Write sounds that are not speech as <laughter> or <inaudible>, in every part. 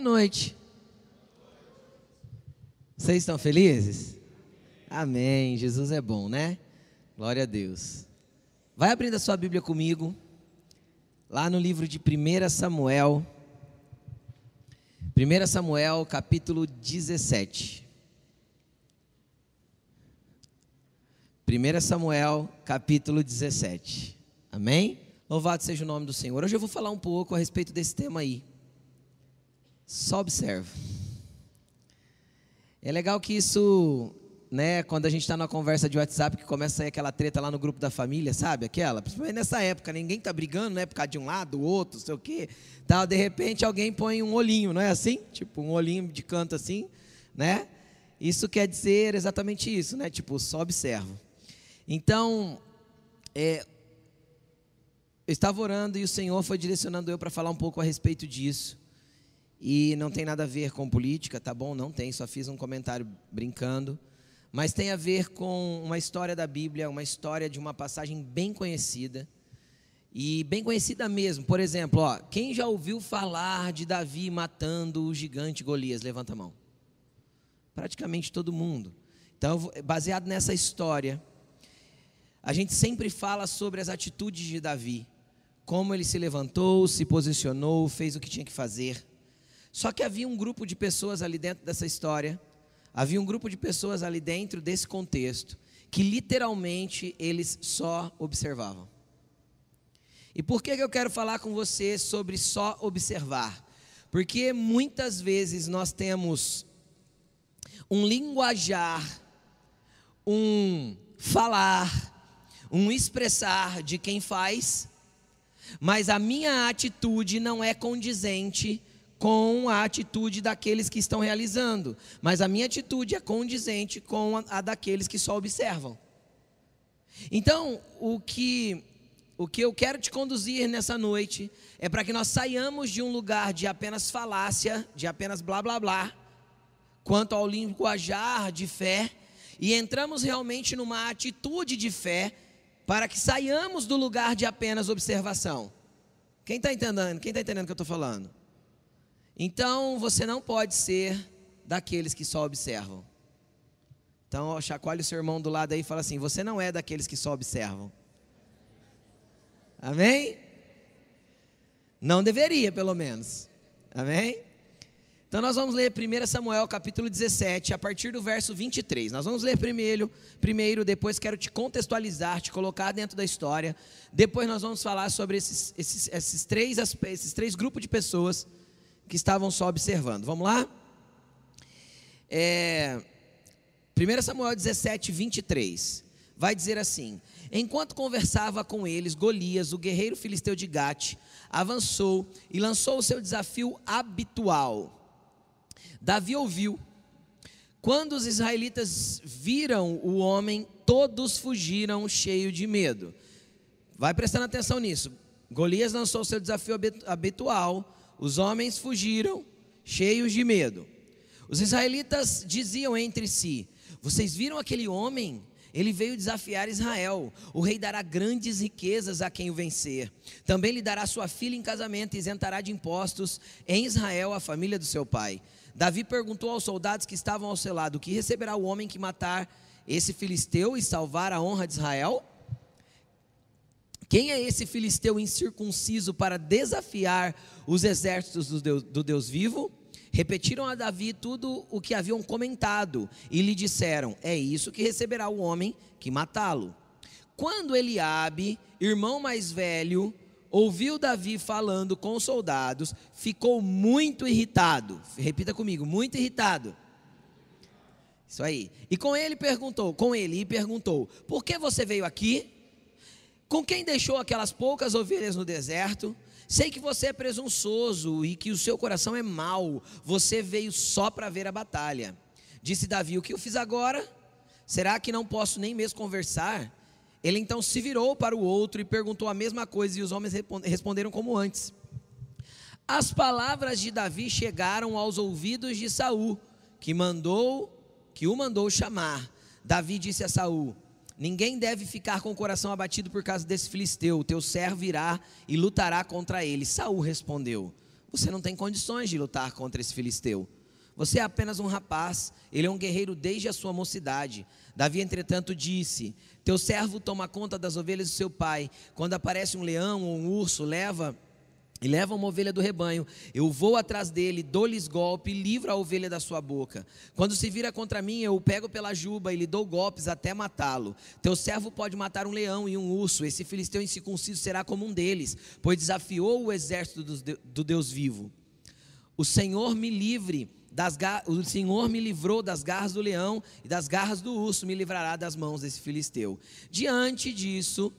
Boa noite. Vocês estão felizes? Amém. Jesus é bom, né? Glória a Deus. Vai abrindo a sua Bíblia comigo, lá no livro de 1 Samuel. 1 Samuel, capítulo 17. 1 Samuel, capítulo 17. Amém? Louvado seja o nome do Senhor. Hoje eu vou falar um pouco a respeito desse tema aí. Só observa. É legal que isso, né, quando a gente está numa conversa de WhatsApp que começa aquela treta lá no grupo da família, sabe? Aquela, principalmente nessa época, ninguém está brigando, né, por causa de um lado, do outro, não sei o quê. Tal, de repente alguém põe um olhinho, não é assim? Tipo, um olhinho de canto assim, né? Isso quer dizer exatamente isso, né? Tipo, só observa. Então, é, eu estava orando e o Senhor foi direcionando eu para falar um pouco a respeito disso. E não tem nada a ver com política, tá bom? Não tem, só fiz um comentário brincando. Mas tem a ver com uma história da Bíblia, uma história de uma passagem bem conhecida. E bem conhecida mesmo. Por exemplo, ó, quem já ouviu falar de Davi matando o gigante Golias? Levanta a mão. Praticamente todo mundo. Então, baseado nessa história, a gente sempre fala sobre as atitudes de Davi, como ele se levantou, se posicionou, fez o que tinha que fazer. Só que havia um grupo de pessoas ali dentro dessa história, havia um grupo de pessoas ali dentro desse contexto, que literalmente eles só observavam. E por que eu quero falar com você sobre só observar? Porque muitas vezes nós temos um linguajar, um falar, um expressar de quem faz, mas a minha atitude não é condizente com a atitude daqueles que estão realizando, mas a minha atitude é condizente com a, a daqueles que só observam. Então, o que o que eu quero te conduzir nessa noite é para que nós saiamos de um lugar de apenas falácia, de apenas blá blá blá, quanto ao linguajar de fé, e entramos realmente numa atitude de fé para que saiamos do lugar de apenas observação. Quem está entendendo? Quem está entendendo o que eu estou falando? Então você não pode ser daqueles que só observam. Então chacoalhe o seu irmão do lado aí e fala assim: você não é daqueles que só observam. Amém? Não deveria, pelo menos. Amém? Então nós vamos ler 1 Samuel capítulo 17, a partir do verso 23. Nós vamos ler primeiro, primeiro, depois quero te contextualizar, te colocar dentro da história. Depois nós vamos falar sobre esses, esses, esses, três, esses três grupos de pessoas que estavam só observando. Vamos lá? É, 1 Samuel 17, 23. Vai dizer assim: Enquanto conversava com eles, Golias, o guerreiro filisteu de Gate, avançou e lançou o seu desafio habitual Davi ouviu. Quando os israelitas viram o homem, todos fugiram cheios de medo. Vai prestando atenção nisso. Golias lançou seu desafio habitual, os homens fugiram cheios de medo. Os israelitas diziam entre si: Vocês viram aquele homem? Ele veio desafiar Israel. O rei dará grandes riquezas a quem o vencer. Também lhe dará sua filha em casamento e isentará de impostos em Israel a família do seu pai. Davi perguntou aos soldados que estavam ao seu lado: Que receberá o homem que matar esse filisteu e salvar a honra de Israel? Quem é esse filisteu incircunciso para desafiar os exércitos do Deus, do Deus vivo? Repetiram a Davi tudo o que haviam comentado e lhe disseram: É isso que receberá o homem que matá-lo. Quando Eliabe, irmão mais velho, ouviu Davi falando com os soldados, ficou muito irritado. Repita comigo, muito irritado. Isso aí. E com ele perguntou, com ele perguntou: "Por que você veio aqui? Com quem deixou aquelas poucas ovelhas no deserto? Sei que você é presunçoso e que o seu coração é mau. Você veio só para ver a batalha." Disse Davi: "O que eu fiz agora? Será que não posso nem mesmo conversar?" Ele então se virou para o outro e perguntou a mesma coisa, e os homens responderam como antes. As palavras de Davi chegaram aos ouvidos de Saul, que mandou, que o mandou chamar. Davi disse a Saul: Ninguém deve ficar com o coração abatido por causa desse filisteu. O teu servo irá e lutará contra ele. Saul respondeu: Você não tem condições de lutar contra esse filisteu. Você é apenas um rapaz, ele é um guerreiro desde a sua mocidade. Davi, entretanto, disse: Teu servo toma conta das ovelhas do seu pai. Quando aparece um leão ou um urso, leva e leva uma ovelha do rebanho, eu vou atrás dele, dou-lhes golpe, livro a ovelha da sua boca. Quando se vira contra mim, eu o pego pela juba e lhe dou golpes até matá-lo. Teu servo pode matar um leão e um urso, esse filisteu incircunciso será como um deles, pois desafiou o exército do Deus vivo. O Senhor me livre das o Senhor me livrou das garras do leão e das garras do urso me livrará das mãos desse filisteu. Diante disso,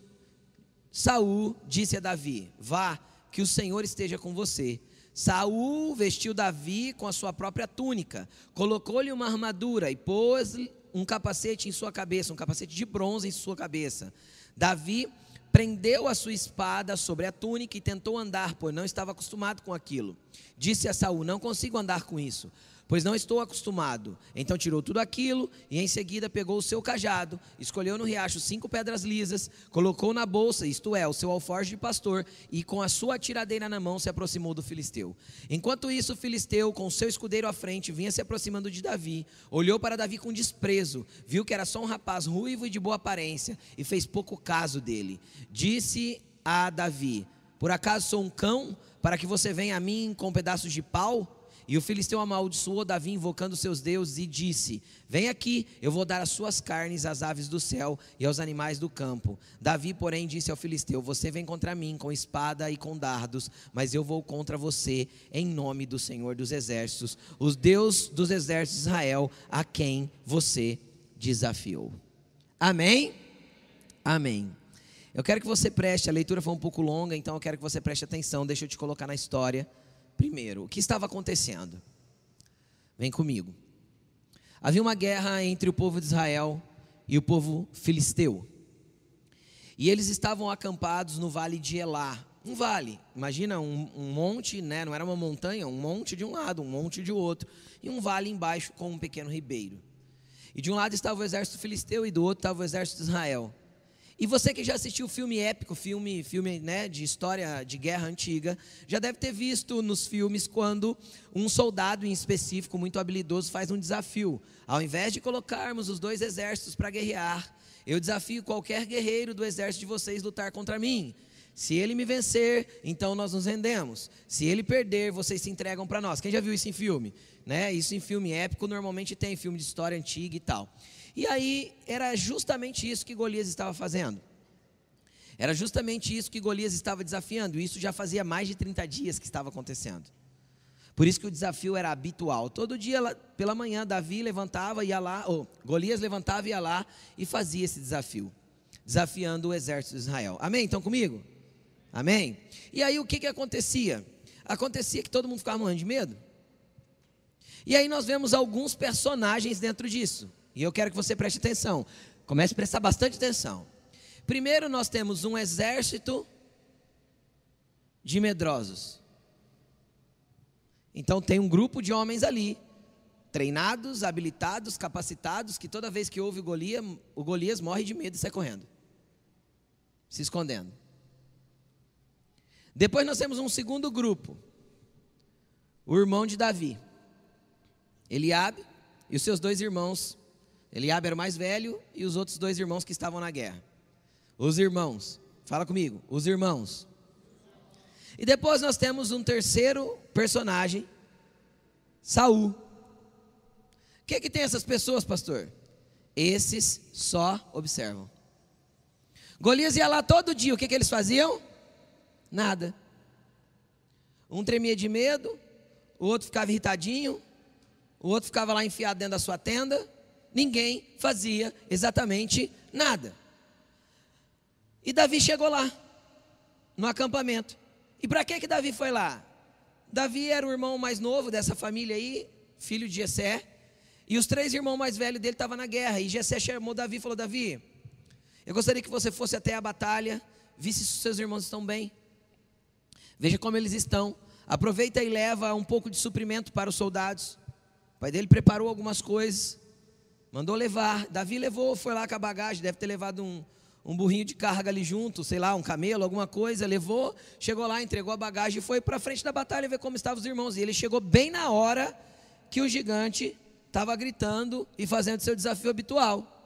Saul disse a Davi: Vá, que o Senhor esteja com você. Saul vestiu Davi com a sua própria túnica, colocou-lhe uma armadura e pôs um capacete em sua cabeça, um capacete de bronze em sua cabeça. Davi prendeu a sua espada sobre a túnica e tentou andar, pois não estava acostumado com aquilo. Disse a Saul: Não consigo andar com isso pois não estou acostumado. Então tirou tudo aquilo e em seguida pegou o seu cajado, escolheu no riacho cinco pedras lisas, colocou na bolsa, isto é, o seu alforje de pastor, e com a sua tiradeira na mão se aproximou do filisteu. Enquanto isso, o filisteu, com seu escudeiro à frente, vinha se aproximando de Davi, olhou para Davi com desprezo, viu que era só um rapaz ruivo e de boa aparência, e fez pouco caso dele. Disse a Davi: Por acaso sou um cão para que você venha a mim com pedaços de pau? E o filisteu amaldiçoou Davi invocando seus deuses e disse: Vem aqui, eu vou dar as suas carnes às aves do céu e aos animais do campo. Davi, porém, disse ao filisteu: Você vem contra mim com espada e com dardos, mas eu vou contra você em nome do Senhor dos exércitos, os Deus dos exércitos de Israel, a quem você desafiou. Amém? Amém. Eu quero que você preste, a leitura foi um pouco longa, então eu quero que você preste atenção. Deixa eu te colocar na história. Primeiro, o que estava acontecendo? Vem comigo. Havia uma guerra entre o povo de Israel e o povo filisteu. E eles estavam acampados no vale de Elá. Um vale, imagina um, um, monte, né? não era uma montanha, um monte de um lado, um monte de outro. E um vale embaixo com um pequeno ribeiro. E de um lado estava o exército filisteu e do outro estava o exército de Israel. E você que já assistiu filme épico, filme, filme né, de história de guerra antiga, já deve ter visto nos filmes quando um soldado em específico, muito habilidoso, faz um desafio. Ao invés de colocarmos os dois exércitos para guerrear, eu desafio qualquer guerreiro do exército de vocês lutar contra mim. Se ele me vencer, então nós nos rendemos. Se ele perder, vocês se entregam para nós. Quem já viu isso em filme? Né? Isso em filme épico normalmente tem filme de história antiga e tal. E aí era justamente isso que Golias estava fazendo. Era justamente isso que Golias estava desafiando. Isso já fazia mais de 30 dias que estava acontecendo. Por isso que o desafio era habitual. Todo dia pela manhã Davi levantava, ia lá, ou Golias levantava, ia lá e fazia esse desafio, desafiando o exército de Israel. Amém? Estão comigo? Amém? E aí o que, que acontecia? Acontecia que todo mundo ficava morrendo de medo. E aí nós vemos alguns personagens dentro disso. E eu quero que você preste atenção. Comece a prestar bastante atenção. Primeiro, nós temos um exército de medrosos. Então, tem um grupo de homens ali, treinados, habilitados, capacitados, que toda vez que ouve Golias, o Golias morre de medo e sai correndo, se escondendo. Depois, nós temos um segundo grupo, o irmão de Davi, Eliabe e os seus dois irmãos Eliabe era o mais velho e os outros dois irmãos que estavam na guerra. Os irmãos, fala comigo, os irmãos. E depois nós temos um terceiro personagem, Saul. O que, que tem essas pessoas, pastor? Esses só observam. Golias ia lá todo dia, o que, que eles faziam? Nada. Um tremia de medo, o outro ficava irritadinho, o outro ficava lá enfiado dentro da sua tenda, ninguém fazia exatamente nada. E Davi chegou lá, no acampamento. E para que que Davi foi lá? Davi era o irmão mais novo dessa família aí, filho de Jessé, e os três irmãos mais velhos dele estavam na guerra. E Jessé chamou Davi e falou: Davi, eu gostaria que você fosse até a batalha, visse se seus irmãos estão bem. Veja como eles estão. Aproveita e leva um pouco de suprimento para os soldados. O pai dele preparou algumas coisas. Mandou levar. Davi levou, foi lá com a bagagem, deve ter levado um, um burrinho de carga ali junto, sei lá, um camelo, alguma coisa, levou, chegou lá, entregou a bagagem e foi para frente da batalha ver como estavam os irmãos. E ele chegou bem na hora que o gigante estava gritando e fazendo seu desafio habitual.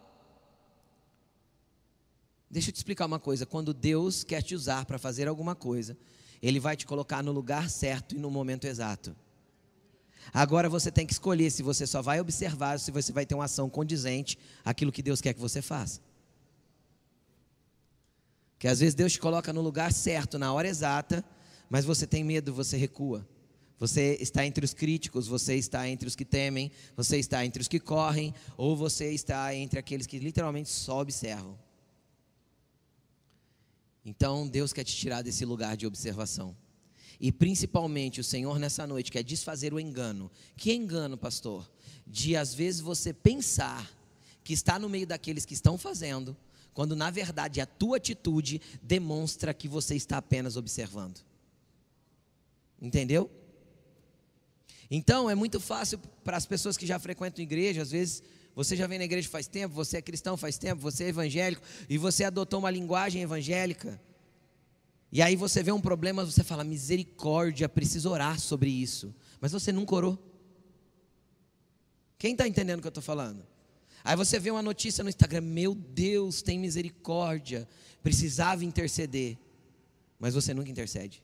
Deixa eu te explicar uma coisa: quando Deus quer te usar para fazer alguma coisa, Ele vai te colocar no lugar certo e no momento exato. Agora você tem que escolher se você só vai observar ou se você vai ter uma ação condizente àquilo que Deus quer que você faça. Que às vezes Deus te coloca no lugar certo, na hora exata, mas você tem medo, você recua. Você está entre os críticos, você está entre os que temem, você está entre os que correm, ou você está entre aqueles que literalmente só observam. Então Deus quer te tirar desse lugar de observação. E principalmente o Senhor nessa noite quer desfazer o engano. Que engano, pastor? De às vezes você pensar que está no meio daqueles que estão fazendo, quando na verdade a tua atitude demonstra que você está apenas observando. Entendeu? Então é muito fácil para as pessoas que já frequentam igreja, às vezes você já vem na igreja faz tempo, você é cristão faz tempo, você é evangélico e você adotou uma linguagem evangélica. E aí você vê um problema, você fala, misericórdia, preciso orar sobre isso. Mas você nunca orou. Quem está entendendo o que eu estou falando? Aí você vê uma notícia no Instagram, meu Deus, tem misericórdia, precisava interceder, mas você nunca intercede.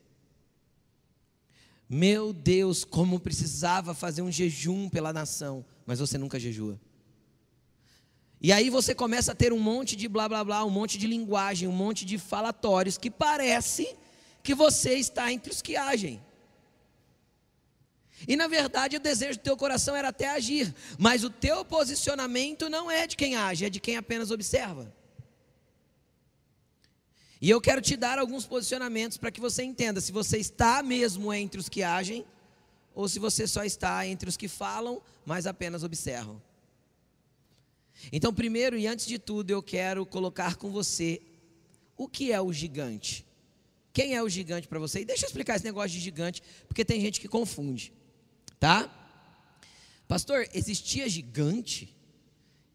Meu Deus, como precisava fazer um jejum pela nação, mas você nunca jejua. E aí você começa a ter um monte de blá blá blá, um monte de linguagem, um monte de falatórios que parece que você está entre os que agem. E na verdade o desejo do teu coração era até agir, mas o teu posicionamento não é de quem age, é de quem apenas observa. E eu quero te dar alguns posicionamentos para que você entenda se você está mesmo entre os que agem ou se você só está entre os que falam, mas apenas observam. Então, primeiro e antes de tudo, eu quero colocar com você o que é o gigante. Quem é o gigante para você? E deixa eu explicar esse negócio de gigante, porque tem gente que confunde, tá? Pastor, existia gigante?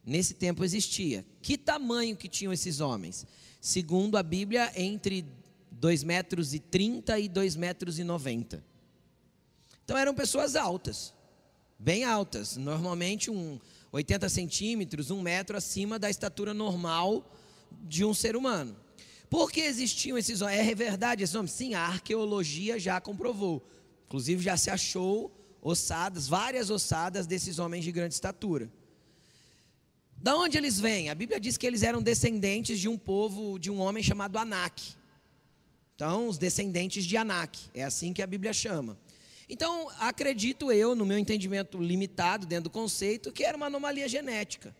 Nesse tempo existia. Que tamanho que tinham esses homens? Segundo a Bíblia, entre 2 metros e 30 e 2 metros e 90. Então eram pessoas altas, bem altas. Normalmente um, 80 centímetros, um metro acima da estatura normal de um ser humano. Por que existiam esses homens? É verdade esses homens? Sim, a arqueologia já comprovou. Inclusive já se achou ossadas, várias ossadas desses homens de grande estatura. Da onde eles vêm? A Bíblia diz que eles eram descendentes de um povo, de um homem chamado Anak. Então, os descendentes de Anak, é assim que a Bíblia chama. Então, acredito eu, no meu entendimento limitado dentro do conceito, que era uma anomalia genética.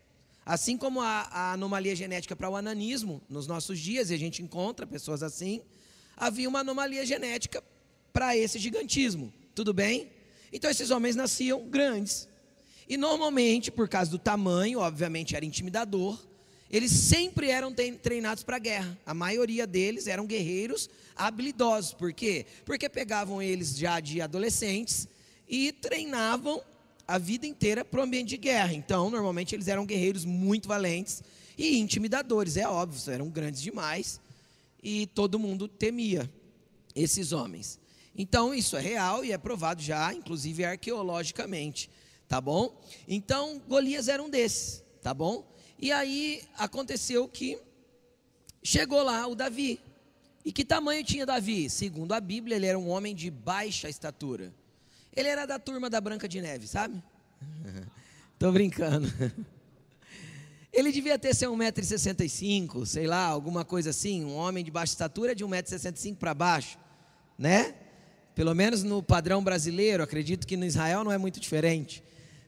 Assim como a, a anomalia genética para o ananismo, nos nossos dias, e a gente encontra pessoas assim, havia uma anomalia genética para esse gigantismo. Tudo bem? Então, esses homens nasciam grandes. E normalmente, por causa do tamanho, obviamente era intimidador, eles sempre eram treinados para a guerra. A maioria deles eram guerreiros habilidosos. Por quê? Porque pegavam eles já de adolescentes e treinavam a vida inteira para o ambiente de guerra. Então, normalmente eles eram guerreiros muito valentes e intimidadores, é óbvio, eram grandes demais e todo mundo temia esses homens. Então, isso é real e é provado já, inclusive arqueologicamente, tá bom? Então, Golias era um desses, tá bom? E aí aconteceu que chegou lá o Davi. E que tamanho tinha Davi? Segundo a Bíblia, ele era um homem de baixa estatura. Ele era da turma da Branca de Neve, sabe? <laughs> Tô brincando. <laughs> Ele devia ter ser 1,65m, sei lá, alguma coisa assim, um homem de baixa estatura de 1,65m para baixo, né? Pelo menos no padrão brasileiro, acredito que no Israel não é muito diferente,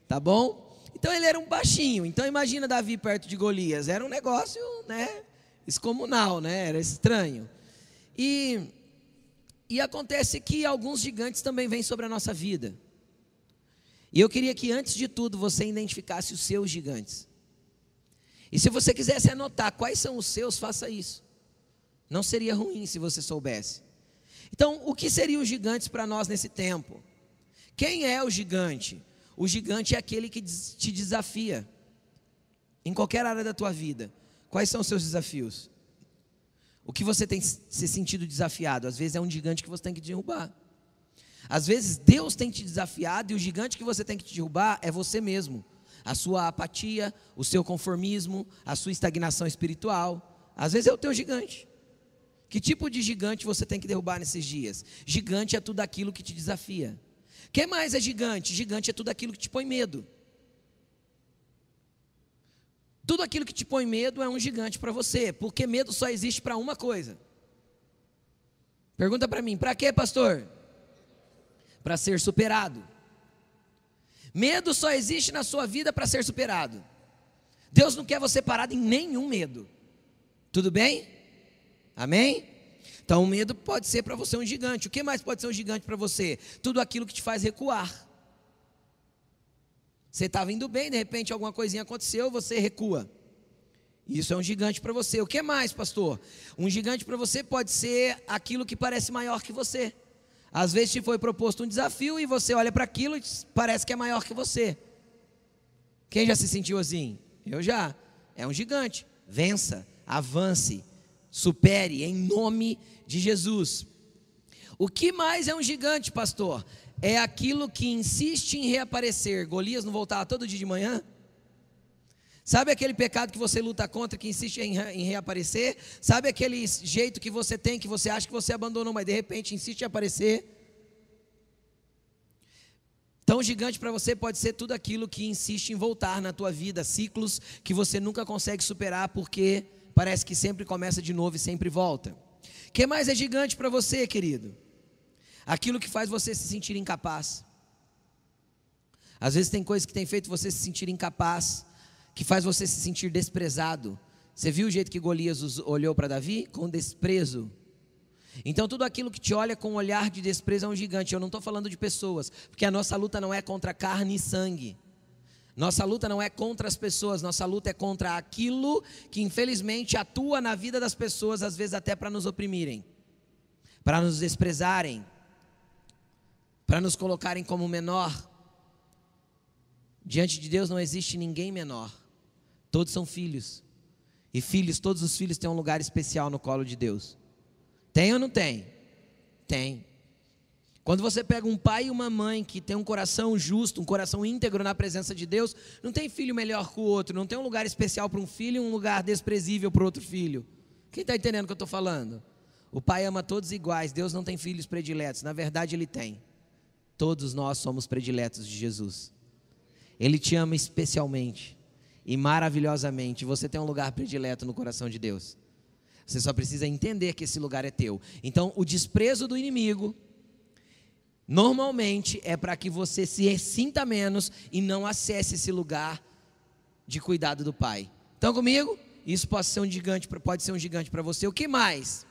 tá bom? Então ele era um baixinho. Então imagina Davi perto de Golias. Era um negócio, né? Excomunal, né? Era estranho. E, e acontece que alguns gigantes também vêm sobre a nossa vida. E eu queria que antes de tudo você identificasse os seus gigantes. E se você quisesse anotar quais são os seus, faça isso. Não seria ruim se você soubesse. Então, o que seriam os gigantes para nós nesse tempo? Quem é o gigante? O gigante é aquele que te desafia em qualquer área da tua vida. Quais são os seus desafios? O que você tem se sentido desafiado? Às vezes é um gigante que você tem que derrubar. Às vezes Deus tem te desafiado e o gigante que você tem que derrubar é você mesmo. A sua apatia, o seu conformismo, a sua estagnação espiritual. Às vezes é o teu gigante. Que tipo de gigante você tem que derrubar nesses dias? Gigante é tudo aquilo que te desafia. Quem mais é gigante? Gigante é tudo aquilo que te põe medo. Tudo aquilo que te põe medo é um gigante para você, porque medo só existe para uma coisa. Pergunta para mim, para quê, pastor? Para ser superado. Medo só existe na sua vida para ser superado. Deus não quer você parado em nenhum medo. Tudo bem? Amém? Então, o medo pode ser para você um gigante. O que mais pode ser um gigante para você? Tudo aquilo que te faz recuar. Você estava indo bem, de repente alguma coisinha aconteceu, você recua. Isso é um gigante para você. O que mais, pastor? Um gigante para você pode ser aquilo que parece maior que você. Às vezes te foi proposto um desafio e você olha para aquilo e parece que é maior que você. Quem já se sentiu assim? Eu já. É um gigante. Vença, avance, supere em nome de Jesus. O que mais é um gigante, pastor? é aquilo que insiste em reaparecer. Golias não voltava todo dia de manhã? Sabe aquele pecado que você luta contra, que insiste em, em, reaparecer? Sabe aquele jeito que você tem, que você acha que você abandonou, mas de repente insiste em aparecer? Tão gigante para você pode ser tudo aquilo que insiste em voltar na tua vida, ciclos que você nunca consegue superar porque parece que sempre começa de novo e sempre volta. O que mais é gigante para você, querido? aquilo que faz você se sentir incapaz. Às vezes tem coisas que tem feito você se sentir incapaz, que faz você se sentir desprezado. Você viu o jeito que Golias olhou para Davi? Com desprezo. Então, tudo aquilo que te olha com um olhar de desprezo é um gigante. Eu não estou falando de pessoas, porque a nossa luta não é contra carne e sangue. Nossa luta não é contra as pessoas, nossa luta é contra aquilo que infelizmente atua na vida das pessoas, às vezes até para nos oprimirem, para nos desprezarem, para nos colocarem como menor. Diante de Deus não existe ninguém menor. Todos são filhos. E filhos, todos os filhos têm um lugar especial no colo de Deus. Tem ou não tem? Tem. Quando você pega um pai e uma mãe que tem um coração justo, um coração íntegro na presença de Deus, não tem filho melhor que o outro, não tem um lugar especial para um filho e um lugar desprezível para outro filho. Quem está entendendo o que eu estou falando? O pai ama todos iguais, Deus não tem filhos prediletos, na verdade ele tem. Todos nós somos prediletos de Jesus. Ele te ama especialmente e maravilhosamente. Você tem um lugar predileto no coração de Deus. Você só precisa entender que esse lugar é teu. Então, o desprezo do inimigo normalmente é para que você se sinta menos e não acesse esse lugar de cuidado do Pai. Estão comigo? Isso pode ser um gigante, pode ser um gigante para você. O que mais?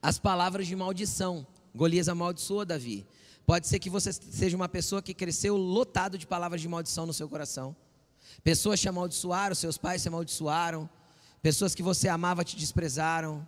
As palavras de maldição. Golias amaldiçoou Davi. Pode ser que você seja uma pessoa que cresceu lotado de palavras de maldição no seu coração. Pessoas te amaldiçoaram, seus pais te amaldiçoaram. Pessoas que você amava te desprezaram.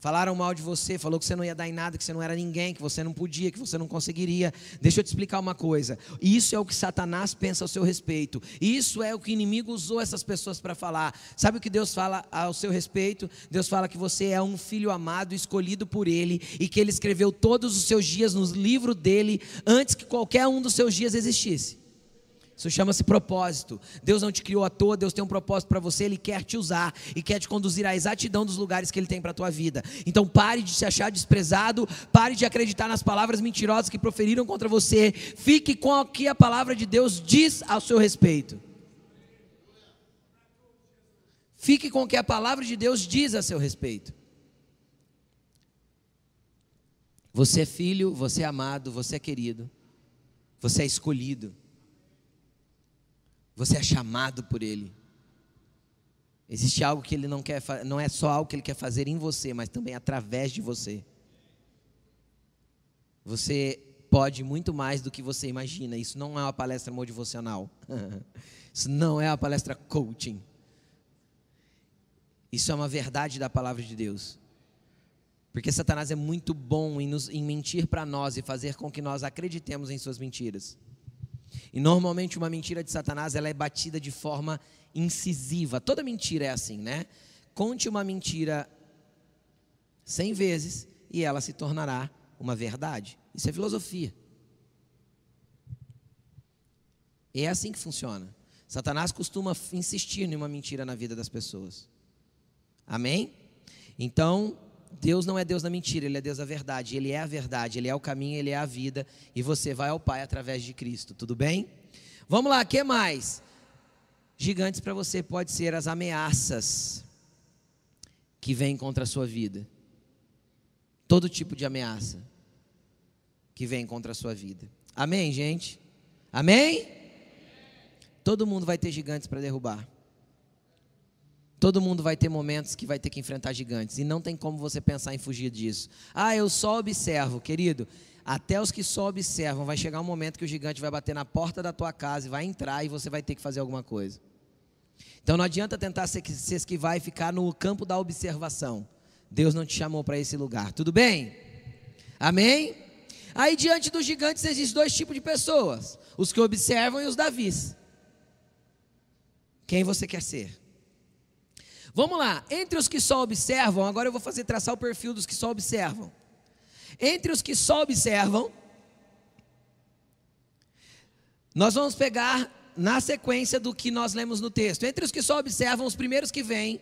Falaram mal de você, falou que você não ia dar em nada, que você não era ninguém, que você não podia, que você não conseguiria. Deixa eu te explicar uma coisa. Isso é o que Satanás pensa ao seu respeito. Isso é o que o inimigo usou essas pessoas para falar. Sabe o que Deus fala ao seu respeito? Deus fala que você é um filho amado, escolhido por Ele, e que Ele escreveu todos os seus dias nos livros dele antes que qualquer um dos seus dias existisse. Isso chama-se propósito. Deus não te criou à toa, Deus tem um propósito para você, Ele quer te usar e quer te conduzir à exatidão dos lugares que Ele tem para a tua vida. Então pare de se achar desprezado, pare de acreditar nas palavras mentirosas que proferiram contra você, fique com o que a palavra de Deus diz ao seu respeito. Fique com o que a palavra de Deus diz a seu respeito. Você é filho, você é amado, você é querido, você é escolhido. Você é chamado por Ele. Existe algo que Ele não quer, não é só algo que Ele quer fazer em você, mas também através de você. Você pode muito mais do que você imagina. Isso não é uma palestra motivacional. <laughs> Isso não é uma palestra coaching. Isso é uma verdade da palavra de Deus. Porque Satanás é muito bom em, nos, em mentir para nós e fazer com que nós acreditemos em suas mentiras. E normalmente uma mentira de Satanás ela é batida de forma incisiva. Toda mentira é assim, né? Conte uma mentira cem vezes e ela se tornará uma verdade. Isso é filosofia. É assim que funciona. Satanás costuma insistir em uma mentira na vida das pessoas. Amém? Então, Deus não é Deus da mentira, Ele é Deus da verdade. Ele é a verdade, Ele é o caminho, Ele é a vida. E você vai ao Pai através de Cristo. Tudo bem? Vamos lá, que mais? Gigantes para você pode ser as ameaças que vêm contra a sua vida. Todo tipo de ameaça que vem contra a sua vida. Amém, gente? Amém? Todo mundo vai ter gigantes para derrubar. Todo mundo vai ter momentos que vai ter que enfrentar gigantes. E não tem como você pensar em fugir disso. Ah, eu só observo, querido. Até os que só observam, vai chegar um momento que o gigante vai bater na porta da tua casa e vai entrar e você vai ter que fazer alguma coisa. Então não adianta tentar se esquivar e ficar no campo da observação. Deus não te chamou para esse lugar. Tudo bem? Amém? Aí diante dos gigantes existem dois tipos de pessoas: os que observam e os davis. Quem você quer ser? Vamos lá, entre os que só observam, agora eu vou fazer traçar o perfil dos que só observam. Entre os que só observam, nós vamos pegar na sequência do que nós lemos no texto. Entre os que só observam, os primeiros que vêm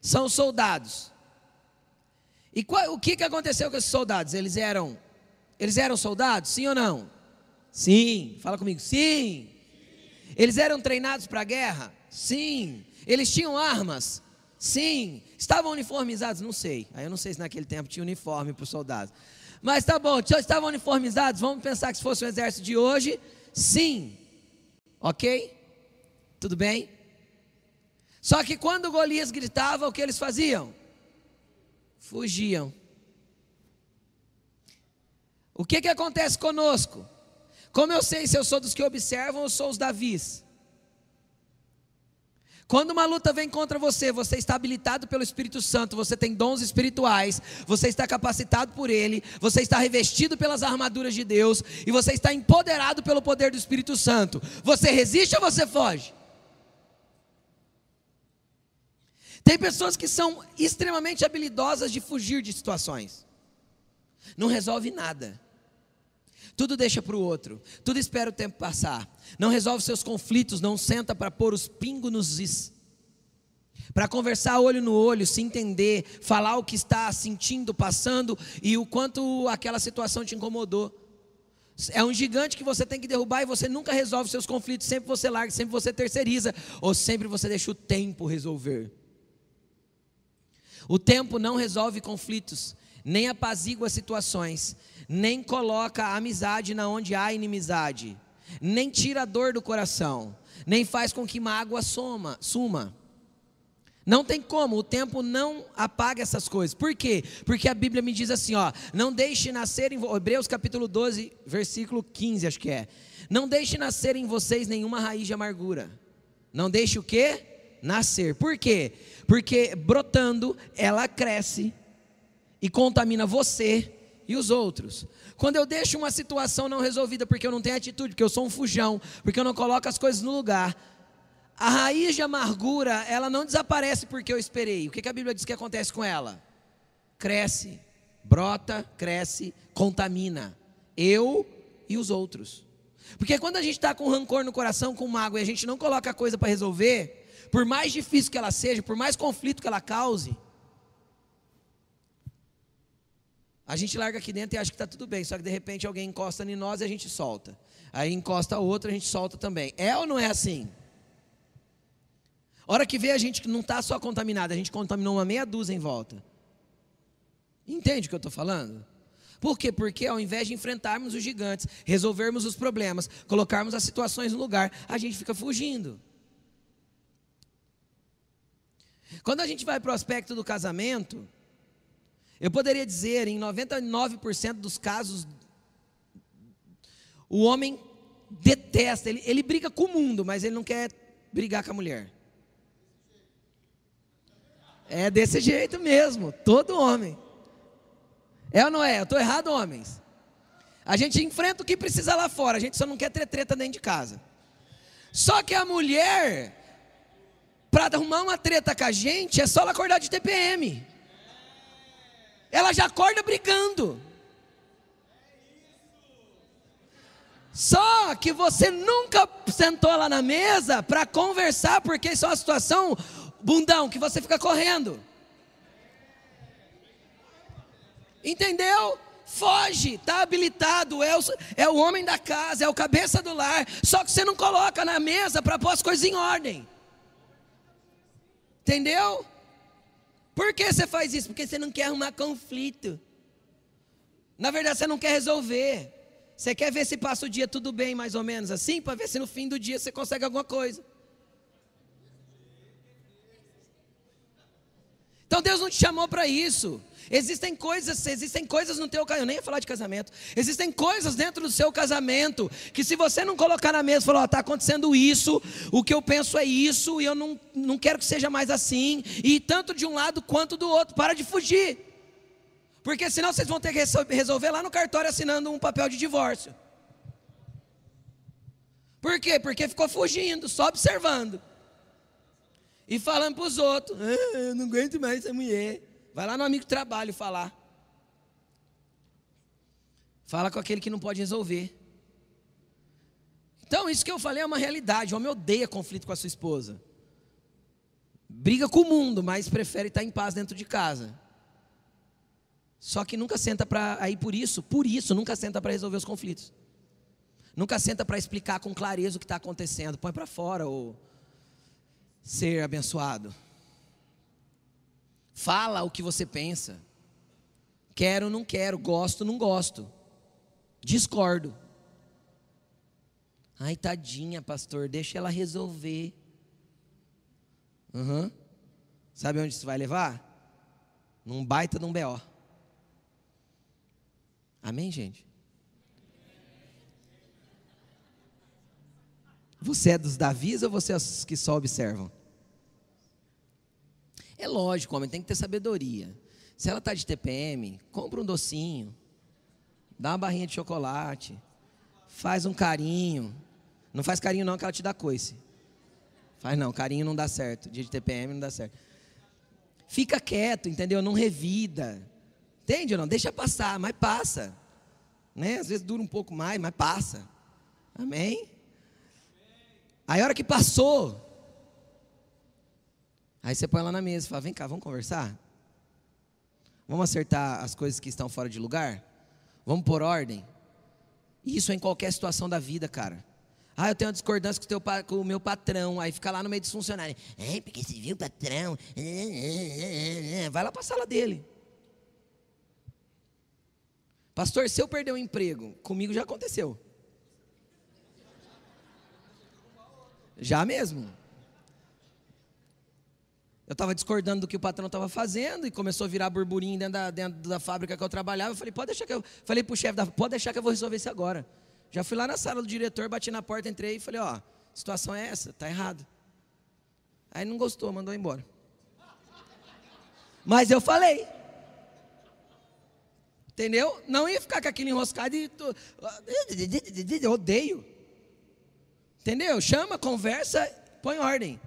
são os soldados. E qual, o que, que aconteceu com esses soldados? Eles eram, eles eram soldados, sim ou não? Sim. Fala comigo, sim. Eles eram treinados para a guerra? Sim. Eles tinham armas? Sim. Estavam uniformizados? Não sei. Aí eu não sei se naquele tempo tinha uniforme para os soldados. Mas tá bom, estavam uniformizados? Vamos pensar que se fosse o exército de hoje? Sim. Ok? Tudo bem? Só que quando Golias gritava, o que eles faziam? Fugiam. O que, que acontece conosco? Como eu sei se eu sou dos que observam ou sou os Davis? Quando uma luta vem contra você, você está habilitado pelo Espírito Santo, você tem dons espirituais, você está capacitado por Ele, você está revestido pelas armaduras de Deus e você está empoderado pelo poder do Espírito Santo. Você resiste ou você foge? Tem pessoas que são extremamente habilidosas de fugir de situações, não resolve nada. Tudo deixa para o outro, tudo espera o tempo passar, não resolve seus conflitos, não senta para pôr os pingos nos is, para conversar olho no olho, se entender, falar o que está sentindo, passando e o quanto aquela situação te incomodou. É um gigante que você tem que derrubar e você nunca resolve seus conflitos, sempre você larga, sempre você terceiriza, ou sempre você deixa o tempo resolver. O tempo não resolve conflitos, nem apazigua situações, nem coloca a amizade na onde há inimizade, nem tira a dor do coração, nem faz com que mágoa soma, suma. Não tem como, o tempo não apaga essas coisas. Por quê? Porque a Bíblia me diz assim, ó, não deixe nascer em Hebreus capítulo 12, versículo 15, acho que é. Não deixe nascer em vocês nenhuma raiz de amargura. Não deixe o quê? Nascer. Por quê? Porque brotando, ela cresce e contamina você e os outros. Quando eu deixo uma situação não resolvida porque eu não tenho atitude, porque eu sou um fujão, porque eu não coloco as coisas no lugar, a raiz de amargura, ela não desaparece porque eu esperei. O que, que a Bíblia diz que acontece com ela? Cresce, brota, cresce, contamina. Eu e os outros. Porque quando a gente está com rancor no coração, com mágoa, e a gente não coloca a coisa para resolver, por mais difícil que ela seja, por mais conflito que ela cause, A gente larga aqui dentro e acha que está tudo bem, só que de repente alguém encosta em nós e a gente solta. Aí encosta outro, a gente solta também. É ou não é assim? Hora que vê a gente que não está só contaminada, a gente contaminou uma meia dúzia em volta. Entende o que eu estou falando? Por quê? Porque ao invés de enfrentarmos os gigantes, resolvermos os problemas, colocarmos as situações no lugar, a gente fica fugindo. Quando a gente vai para o aspecto do casamento, eu poderia dizer, em 99% dos casos, o homem detesta, ele, ele briga com o mundo, mas ele não quer brigar com a mulher. É desse jeito mesmo, todo homem. É ou não é? Eu estou errado, homens? A gente enfrenta o que precisa lá fora, a gente só não quer ter treta dentro de casa. Só que a mulher, para arrumar uma treta com a gente, é só ela acordar de TPM. Ela já acorda brigando. Só que você nunca sentou lá na mesa para conversar, porque isso é uma situação, bundão, que você fica correndo. Entendeu? Foge, está habilitado, é o, é o homem da casa, é o cabeça do lar. Só que você não coloca na mesa para pôr as coisas em ordem. Entendeu? Por que você faz isso? Porque você não quer arrumar conflito. Na verdade, você não quer resolver. Você quer ver se passa o dia tudo bem, mais ou menos assim, para ver se no fim do dia você consegue alguma coisa. Então Deus não te chamou para isso. Existem coisas, existem coisas no teu casamento, eu nem ia falar de casamento. Existem coisas dentro do seu casamento que se você não colocar na mesa, falar, está acontecendo isso, o que eu penso é isso e eu não, não quero que seja mais assim, e tanto de um lado quanto do outro, para de fugir. Porque senão vocês vão ter que resolver lá no cartório assinando um papel de divórcio. Por quê? Porque ficou fugindo, só observando. E falando para os outros, ah, eu não aguento mais essa mulher. Vai lá no amigo trabalho falar. Fala com aquele que não pode resolver. Então, isso que eu falei é uma realidade. O homem odeia conflito com a sua esposa. Briga com o mundo, mas prefere estar em paz dentro de casa. Só que nunca senta para aí por isso, por isso nunca senta para resolver os conflitos. Nunca senta para explicar com clareza o que está acontecendo. Põe para fora ou ser abençoado. Fala o que você pensa. Quero, não quero, gosto, não gosto. Discordo. Ai, tadinha, pastor, deixa ela resolver. Uhum. Sabe onde isso vai levar? Num baita de um B.O. Amém, gente? Você é dos Davis ou você é os que só observam? É lógico, homem, tem que ter sabedoria. Se ela está de TPM, compra um docinho, dá uma barrinha de chocolate, faz um carinho. Não faz carinho não que ela te dá coice. Faz não, carinho não dá certo. Dia de TPM não dá certo. Fica quieto, entendeu? Não revida. Entende ou não? Deixa passar, mas passa. Né? Às vezes dura um pouco mais, mas passa. Amém? Aí a hora que passou, Aí você põe lá na mesa e fala: vem cá, vamos conversar? Vamos acertar as coisas que estão fora de lugar? Vamos por ordem? Isso é em qualquer situação da vida, cara. Ah, eu tenho uma discordância com o, teu, com o meu patrão. Aí fica lá no meio dos funcionários. É, porque você viu o patrão. Vai lá para a sala dele. Pastor, se eu perder o emprego, comigo já aconteceu. Já mesmo. Eu estava discordando do que o patrão estava fazendo e começou a virar burburinho dentro da, dentro da fábrica que eu trabalhava. Eu falei, pode deixar que eu. Falei para o chefe, pode deixar que eu vou resolver isso agora. Já fui lá na sala do diretor, bati na porta, entrei e falei, ó, situação é essa, tá errado. Aí não gostou, mandou embora. Mas eu falei. Entendeu? Não ia ficar com aquele enroscado e. Eu odeio. Entendeu? Chama, conversa, põe ordem.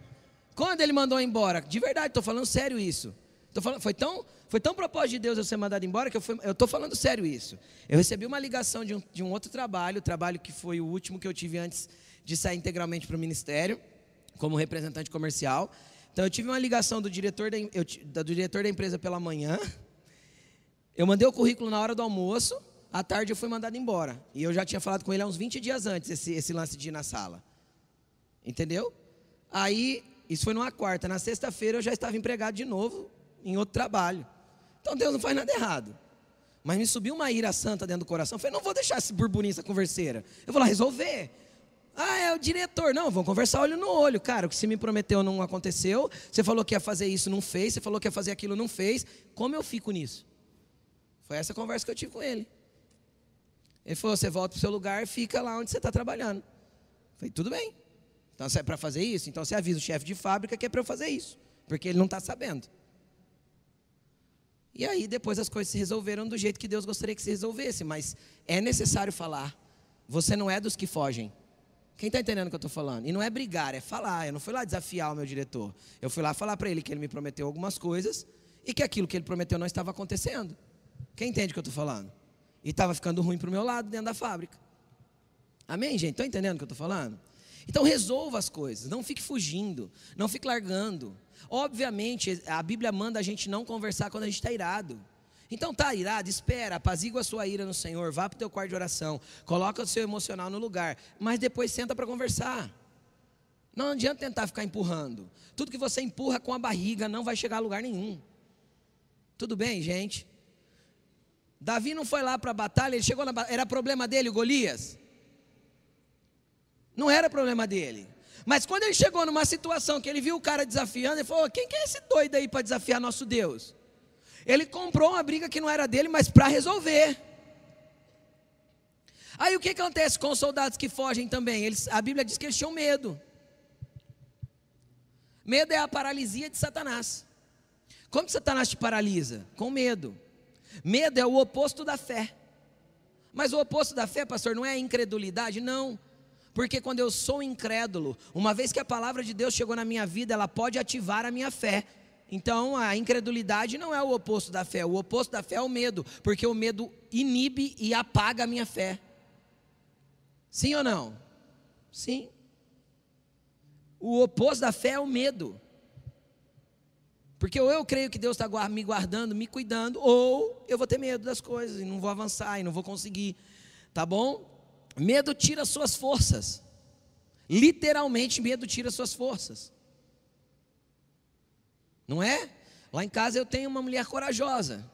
Quando ele mandou embora, de verdade, estou falando sério isso. Tô falando, foi, tão, foi tão propósito de Deus eu ser mandado embora que eu estou falando sério isso. Eu recebi uma ligação de um, de um outro trabalho, trabalho que foi o último que eu tive antes de sair integralmente para o ministério, como representante comercial. Então eu tive uma ligação do diretor da, eu, do diretor da empresa pela manhã. Eu mandei o currículo na hora do almoço, à tarde eu fui mandado embora. E eu já tinha falado com ele há uns 20 dias antes, esse, esse lance de ir na sala. Entendeu? Aí isso foi numa quarta. Na sexta-feira eu já estava empregado de novo em outro trabalho. Então Deus não faz nada errado. Mas me subiu uma ira santa dentro do coração. Eu falei, não vou deixar esse burburinho, essa converseira. Eu vou lá resolver. Ah, é o diretor. Não, vamos conversar olho no olho. Cara, o que você me prometeu não aconteceu. Você falou que ia fazer isso, não fez. Você falou que ia fazer aquilo, não fez. Como eu fico nisso? Foi essa conversa que eu tive com ele. Ele falou: você volta para o seu lugar fica lá onde você está trabalhando. Eu falei, tudo bem. Então, se é para fazer isso, então você avisa o chefe de fábrica que é para eu fazer isso, porque ele não está sabendo. E aí depois as coisas se resolveram do jeito que Deus gostaria que se resolvesse, mas é necessário falar. Você não é dos que fogem. Quem está entendendo o que eu estou falando? E não é brigar, é falar. Eu não fui lá desafiar o meu diretor. Eu fui lá falar para ele que ele me prometeu algumas coisas e que aquilo que ele prometeu não estava acontecendo. Quem entende o que eu estou falando? E estava ficando ruim para o meu lado dentro da fábrica. Amém, gente? Estão entendendo o que eu estou falando? Então resolva as coisas, não fique fugindo, não fique largando. Obviamente, a Bíblia manda a gente não conversar quando a gente está irado. Então tá irado, espera, apazigua a sua ira no Senhor, vá para o teu quarto de oração, coloca o seu emocional no lugar, mas depois senta para conversar. Não adianta tentar ficar empurrando. Tudo que você empurra com a barriga não vai chegar a lugar nenhum. Tudo bem, gente? Davi não foi lá para a batalha, ele chegou na era problema dele, Golias? Não era problema dele. Mas quando ele chegou numa situação que ele viu o cara desafiando, ele falou: quem que é esse doido aí para desafiar nosso Deus? Ele comprou uma briga que não era dele, mas para resolver. Aí o que acontece com os soldados que fogem também? Eles, a Bíblia diz que eles tinham medo. Medo é a paralisia de Satanás. Como Satanás te paralisa? Com medo. Medo é o oposto da fé. Mas o oposto da fé, pastor, não é a incredulidade? Não. Porque quando eu sou incrédulo, uma vez que a palavra de Deus chegou na minha vida, ela pode ativar a minha fé. Então, a incredulidade não é o oposto da fé, o oposto da fé é o medo, porque o medo inibe e apaga a minha fé. Sim ou não? Sim. O oposto da fé é o medo. Porque ou eu creio que Deus está me guardando, me cuidando, ou eu vou ter medo das coisas e não vou avançar e não vou conseguir. Tá bom? Medo tira suas forças. Literalmente, medo tira suas forças. Não é? Lá em casa eu tenho uma mulher corajosa.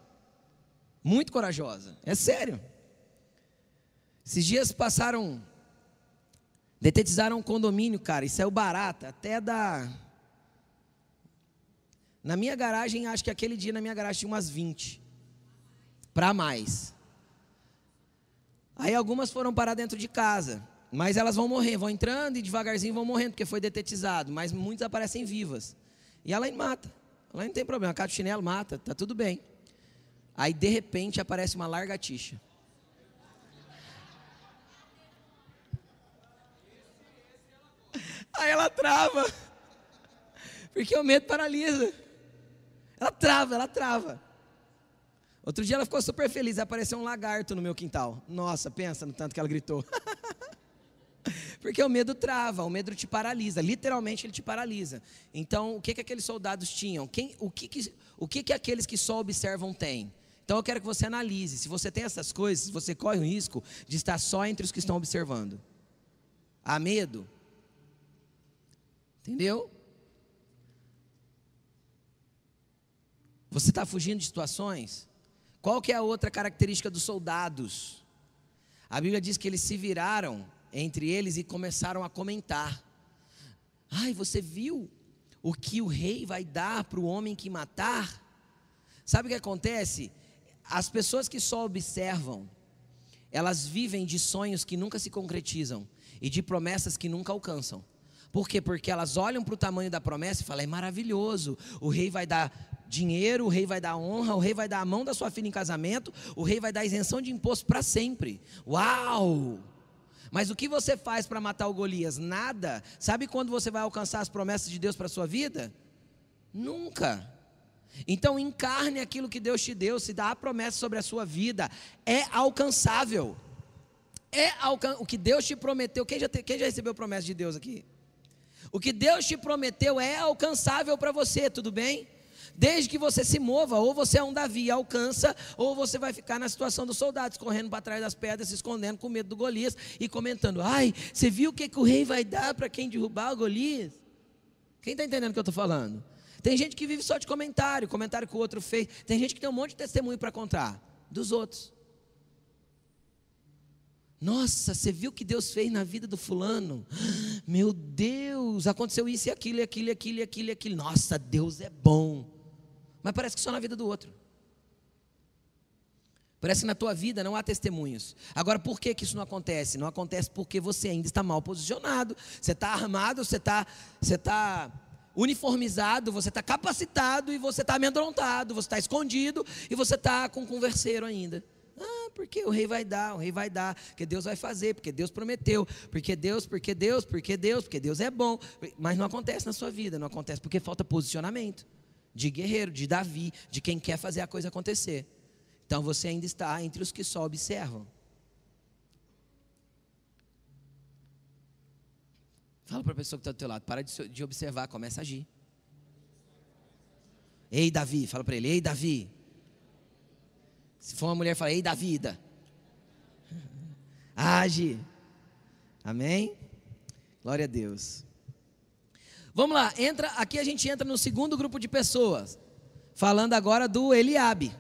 Muito corajosa. É sério. Esses dias passaram. Detetizaram um condomínio, cara, e saiu barata. Até da. Na minha garagem, acho que aquele dia na minha garagem tinha umas 20. Para mais. Aí algumas foram parar dentro de casa. Mas elas vão morrer, vão entrando e devagarzinho vão morrendo, porque foi detetizado. Mas muitas aparecem vivas. E ela mata. Lá não tem problema, cata o chinelo, mata, tá tudo bem. Aí de repente aparece uma largatixa. Aí ela trava. <laughs> Porque o medo paralisa. Ela trava, ela trava. Outro dia ela ficou super feliz, apareceu um lagarto no meu quintal. Nossa, pensa no tanto que ela gritou. <laughs> Porque o medo trava, o medo te paralisa, literalmente ele te paralisa. Então, o que que aqueles soldados tinham? Quem, o que que, o que que aqueles que só observam têm? Então eu quero que você analise. Se você tem essas coisas, você corre o risco de estar só entre os que estão observando. Há medo? Entendeu? Você está fugindo de situações? Qual que é a outra característica dos soldados? A Bíblia diz que eles se viraram entre eles e começaram a comentar. Ai, você viu o que o rei vai dar para o homem que matar? Sabe o que acontece? As pessoas que só observam, elas vivem de sonhos que nunca se concretizam e de promessas que nunca alcançam. Por quê? Porque elas olham para o tamanho da promessa e falam: é maravilhoso, o rei vai dar dinheiro, o rei vai dar honra, o rei vai dar a mão da sua filha em casamento, o rei vai dar isenção de imposto para sempre. Uau! Mas o que você faz para matar o Golias? Nada. Sabe quando você vai alcançar as promessas de Deus para a sua vida? Nunca. Então encarne aquilo que Deus te deu, se dá a promessa sobre a sua vida, é alcançável. É alcan o que Deus te prometeu. Quem já, te, quem já recebeu promessa de Deus aqui? O que Deus te prometeu é alcançável para você, tudo bem? Desde que você se mova, ou você é um Davi, alcança, ou você vai ficar na situação dos soldados, correndo para trás das pedras, se escondendo com medo do Golias e comentando: Ai, você viu o que, que o rei vai dar para quem derrubar o Golias? Quem está entendendo o que eu estou falando? Tem gente que vive só de comentário, comentário que o outro fez. Tem gente que tem um monte de testemunho para contar dos outros. Nossa, você viu o que Deus fez na vida do fulano? Meu Deus, aconteceu isso e aquilo, e aquilo, e aquilo, e aquilo, e aquilo. Nossa, Deus é bom. Mas parece que só na vida do outro. Parece que na tua vida não há testemunhos. Agora, por que, que isso não acontece? Não acontece porque você ainda está mal posicionado. Você está armado, você está, você está uniformizado, você está capacitado e você está amedrontado, você está escondido e você está com um converseiro ainda. Ah, porque o rei vai dar, o rei vai dar, porque Deus vai fazer, porque Deus prometeu, porque Deus, porque Deus, porque Deus, porque Deus é bom. Mas não acontece na sua vida, não acontece porque falta posicionamento de guerreiro, de Davi, de quem quer fazer a coisa acontecer. Então você ainda está entre os que só observam. Fala para a pessoa que está do teu lado, para de observar, começa a agir. Ei, Davi, fala para ele, ei, Davi. Se for uma mulher, fala, ei, Davida. <laughs> Age. Amém? Glória a Deus. Vamos lá, entra, aqui a gente entra no segundo grupo de pessoas. Falando agora do Eliabe.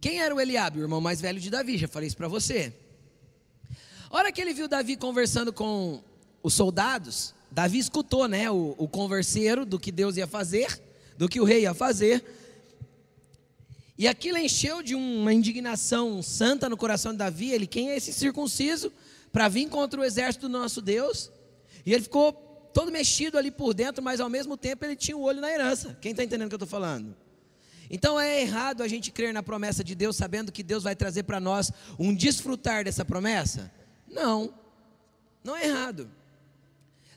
Quem era o Eliabe? O irmão mais velho de Davi, já falei isso para você. A hora que ele viu Davi conversando com os soldados, Davi escutou, né, o, o converseiro do que Deus ia fazer, do que o rei ia fazer. E aquilo encheu de uma indignação santa no coração de Davi. Ele, quem é esse circunciso para vir contra o exército do nosso Deus? E ele ficou todo mexido ali por dentro, mas ao mesmo tempo ele tinha o olho na herança. Quem está entendendo o que eu estou falando? Então é errado a gente crer na promessa de Deus, sabendo que Deus vai trazer para nós um desfrutar dessa promessa? Não, não é errado.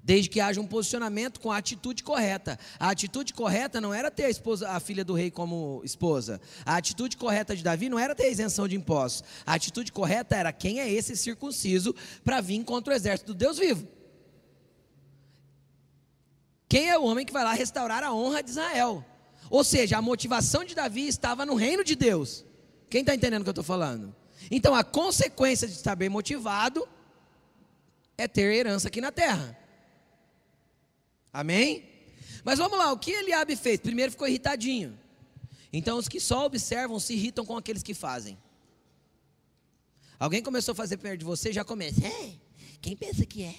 Desde que haja um posicionamento com a atitude correta. A atitude correta não era ter a, esposa, a filha do rei como esposa. A atitude correta de Davi não era ter isenção de impostos. A atitude correta era quem é esse circunciso para vir contra o exército do Deus vivo. Quem é o homem que vai lá restaurar a honra de Israel? Ou seja, a motivação de Davi estava no reino de Deus. Quem está entendendo o que eu estou falando? Então, a consequência de estar bem motivado é ter herança aqui na terra. Amém? Mas vamos lá, o que Eliabe fez? Primeiro ficou irritadinho. Então, os que só observam se irritam com aqueles que fazem. Alguém começou a fazer perto de você, já começa. É, quem pensa que é?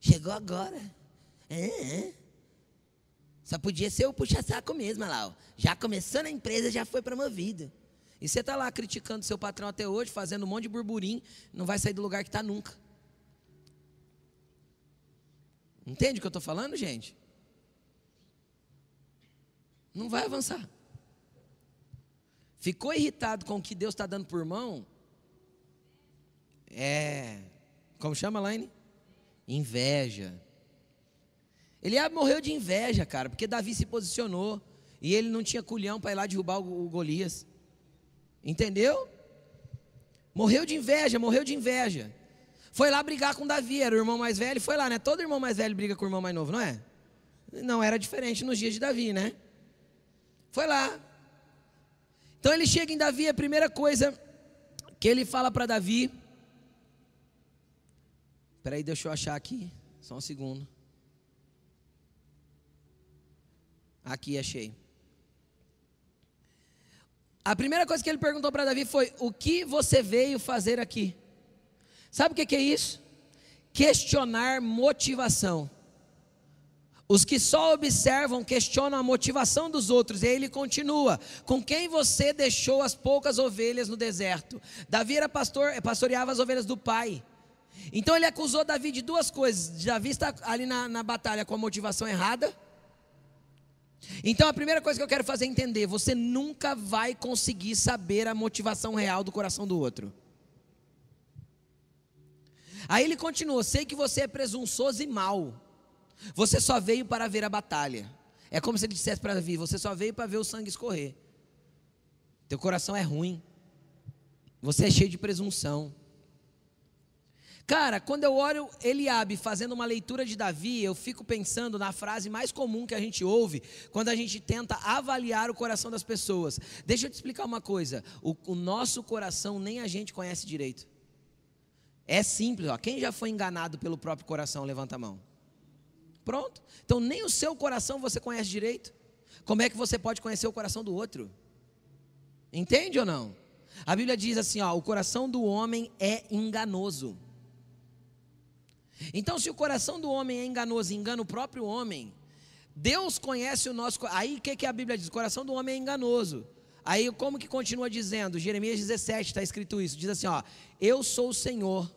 Chegou agora. É. Só podia ser o puxa-saco mesmo, lá. Ó. Já começou na empresa, já foi promovido. E você está lá criticando seu patrão até hoje, fazendo um monte de burburinho, não vai sair do lugar que está nunca. Entende o que eu estou falando, gente? Não vai avançar. Ficou irritado com o que Deus está dando por mão? É. Como chama, Laine? Inveja. Ele morreu de inveja, cara, porque Davi se posicionou e ele não tinha culhão para ir lá derrubar o Golias. Entendeu? Morreu de inveja, morreu de inveja. Foi lá brigar com Davi, era o irmão mais velho, foi lá, né? Todo irmão mais velho briga com o irmão mais novo, não é? Não era diferente nos dias de Davi, né? Foi lá. Então ele chega em Davi, a primeira coisa que ele fala para Davi. Espera aí, deixa eu achar aqui, só um segundo. Aqui achei. A primeira coisa que ele perguntou para Davi foi: O que você veio fazer aqui? Sabe o que é isso? Questionar motivação. Os que só observam questionam a motivação dos outros. E aí ele continua: Com quem você deixou as poucas ovelhas no deserto? Davi era pastor, pastoreava as ovelhas do pai. Então ele acusou Davi de duas coisas. Davi está ali na, na batalha com a motivação errada então a primeira coisa que eu quero fazer é entender: você nunca vai conseguir saber a motivação real do coração do outro. Aí ele continua: sei que você é presunçoso e mau. Você só veio para ver a batalha. É como se ele dissesse para Davi: você só veio para ver o sangue escorrer. Teu coração é ruim. Você é cheio de presunção. Cara, quando eu olho Eliabe fazendo uma leitura de Davi, eu fico pensando na frase mais comum que a gente ouve quando a gente tenta avaliar o coração das pessoas. Deixa eu te explicar uma coisa: o, o nosso coração nem a gente conhece direito. É simples, ó. Quem já foi enganado pelo próprio coração, levanta a mão. Pronto. Então nem o seu coração você conhece direito. Como é que você pode conhecer o coração do outro? Entende ou não? A Bíblia diz assim, ó, o coração do homem é enganoso. Então, se o coração do homem é enganoso, engana o próprio homem, Deus conhece o nosso. Aí o que, que a Bíblia diz? O coração do homem é enganoso. Aí como que continua dizendo? Jeremias 17 está escrito isso. Diz assim: ó, eu sou o Senhor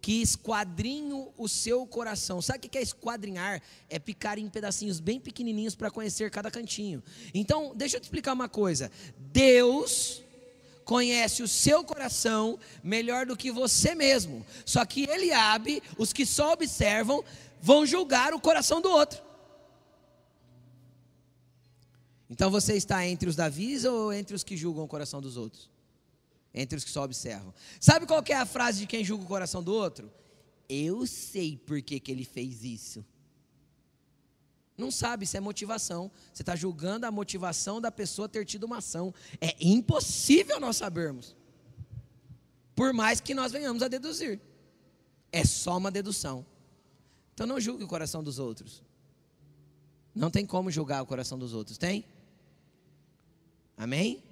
que esquadrinho o seu coração. Sabe o que é esquadrinhar? É picar em pedacinhos bem pequenininhos para conhecer cada cantinho. Então, deixa eu te explicar uma coisa. Deus conhece o seu coração melhor do que você mesmo. Só que ele abre, os que só observam vão julgar o coração do outro. Então você está entre os Davis ou entre os que julgam o coração dos outros? Entre os que só observam. Sabe qual é a frase de quem julga o coração do outro? Eu sei por que, que ele fez isso. Não sabe, isso é motivação. Você está julgando a motivação da pessoa ter tido uma ação. É impossível nós sabermos. Por mais que nós venhamos a deduzir. É só uma dedução. Então não julgue o coração dos outros. Não tem como julgar o coração dos outros, tem? Amém?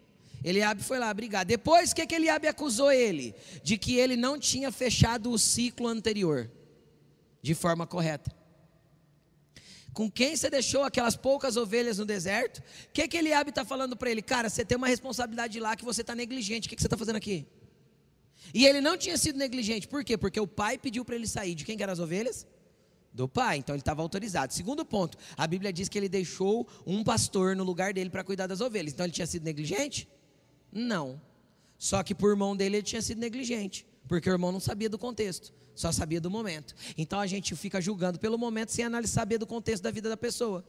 Eliabe foi lá brigar. Depois, o que, que Eliabe acusou ele? De que ele não tinha fechado o ciclo anterior de forma correta. Com quem você deixou aquelas poucas ovelhas no deserto? O que, que Eliabe está falando para ele? Cara, você tem uma responsabilidade lá que você está negligente. O que, que você está fazendo aqui? E ele não tinha sido negligente. Por quê? Porque o pai pediu para ele sair. De quem que eram as ovelhas? Do pai. Então ele estava autorizado. Segundo ponto, a Bíblia diz que ele deixou um pastor no lugar dele para cuidar das ovelhas. Então ele tinha sido negligente? Não. Só que por mão dele ele tinha sido negligente. Porque o irmão não sabia do contexto, só sabia do momento. Então a gente fica julgando pelo momento sem analisar saber do contexto da vida da pessoa.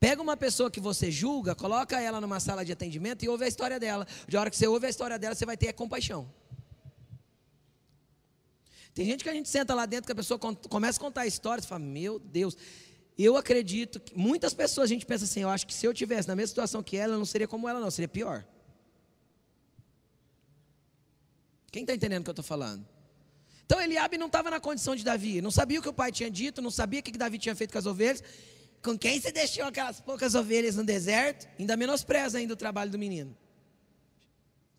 Pega uma pessoa que você julga, coloca ela numa sala de atendimento e ouve a história dela. De hora que você ouve a história dela, você vai ter compaixão. Tem gente que a gente senta lá dentro que a pessoa começa a contar a história e fala: Meu Deus, eu acredito que muitas pessoas a gente pensa assim: Eu acho que se eu tivesse na mesma situação que ela, eu não seria como ela, não, seria pior. Quem está entendendo o que eu estou falando? Então Eliabe não estava na condição de Davi, não sabia o que o pai tinha dito, não sabia o que Davi tinha feito com as ovelhas. Com quem você deixou aquelas poucas ovelhas no deserto? Ainda menospreza ainda o trabalho do menino.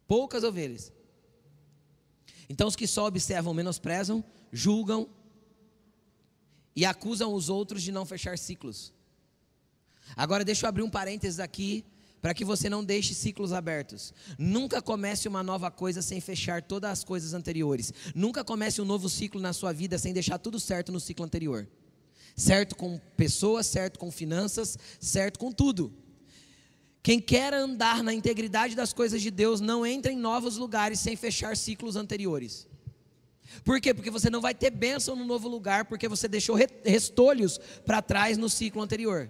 Poucas ovelhas. Então os que só observam menosprezam, julgam e acusam os outros de não fechar ciclos. Agora deixa eu abrir um parênteses aqui para que você não deixe ciclos abertos. Nunca comece uma nova coisa sem fechar todas as coisas anteriores. Nunca comece um novo ciclo na sua vida sem deixar tudo certo no ciclo anterior. Certo com pessoas, certo com finanças, certo com tudo. Quem quer andar na integridade das coisas de Deus não entra em novos lugares sem fechar ciclos anteriores. Por quê? Porque você não vai ter bênção no novo lugar, porque você deixou restolhos para trás no ciclo anterior.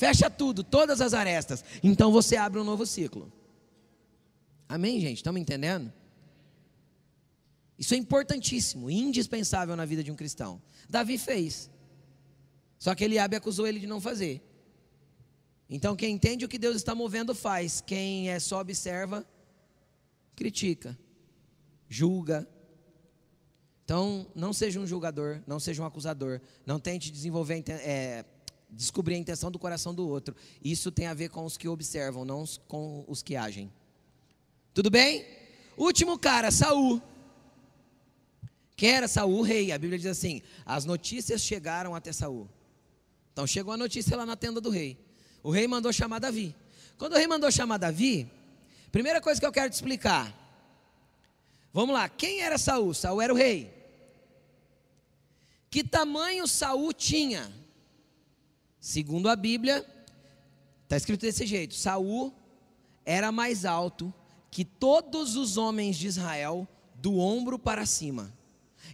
Fecha tudo, todas as arestas. Então você abre um novo ciclo. Amém, gente? Estamos entendendo? Isso é importantíssimo, indispensável na vida de um cristão. Davi fez. Só que Eliabe acusou ele de não fazer. Então, quem entende o que Deus está movendo, faz. Quem é só observa, critica, julga. Então, não seja um julgador, não seja um acusador. Não tente desenvolver, é, descobrir a intenção do coração do outro. Isso tem a ver com os que observam, não com os que agem. Tudo bem? Último cara, Saul. Quem era Saul? O rei. A Bíblia diz assim: as notícias chegaram até Saul. Então chegou a notícia lá na tenda do rei. O rei mandou chamar Davi. Quando o rei mandou chamar Davi, primeira coisa que eu quero te explicar. Vamos lá, quem era Saul? Saul era o rei. Que tamanho Saul tinha? Segundo a Bíblia, está escrito desse jeito: Saul era mais alto que todos os homens de Israel, do ombro para cima.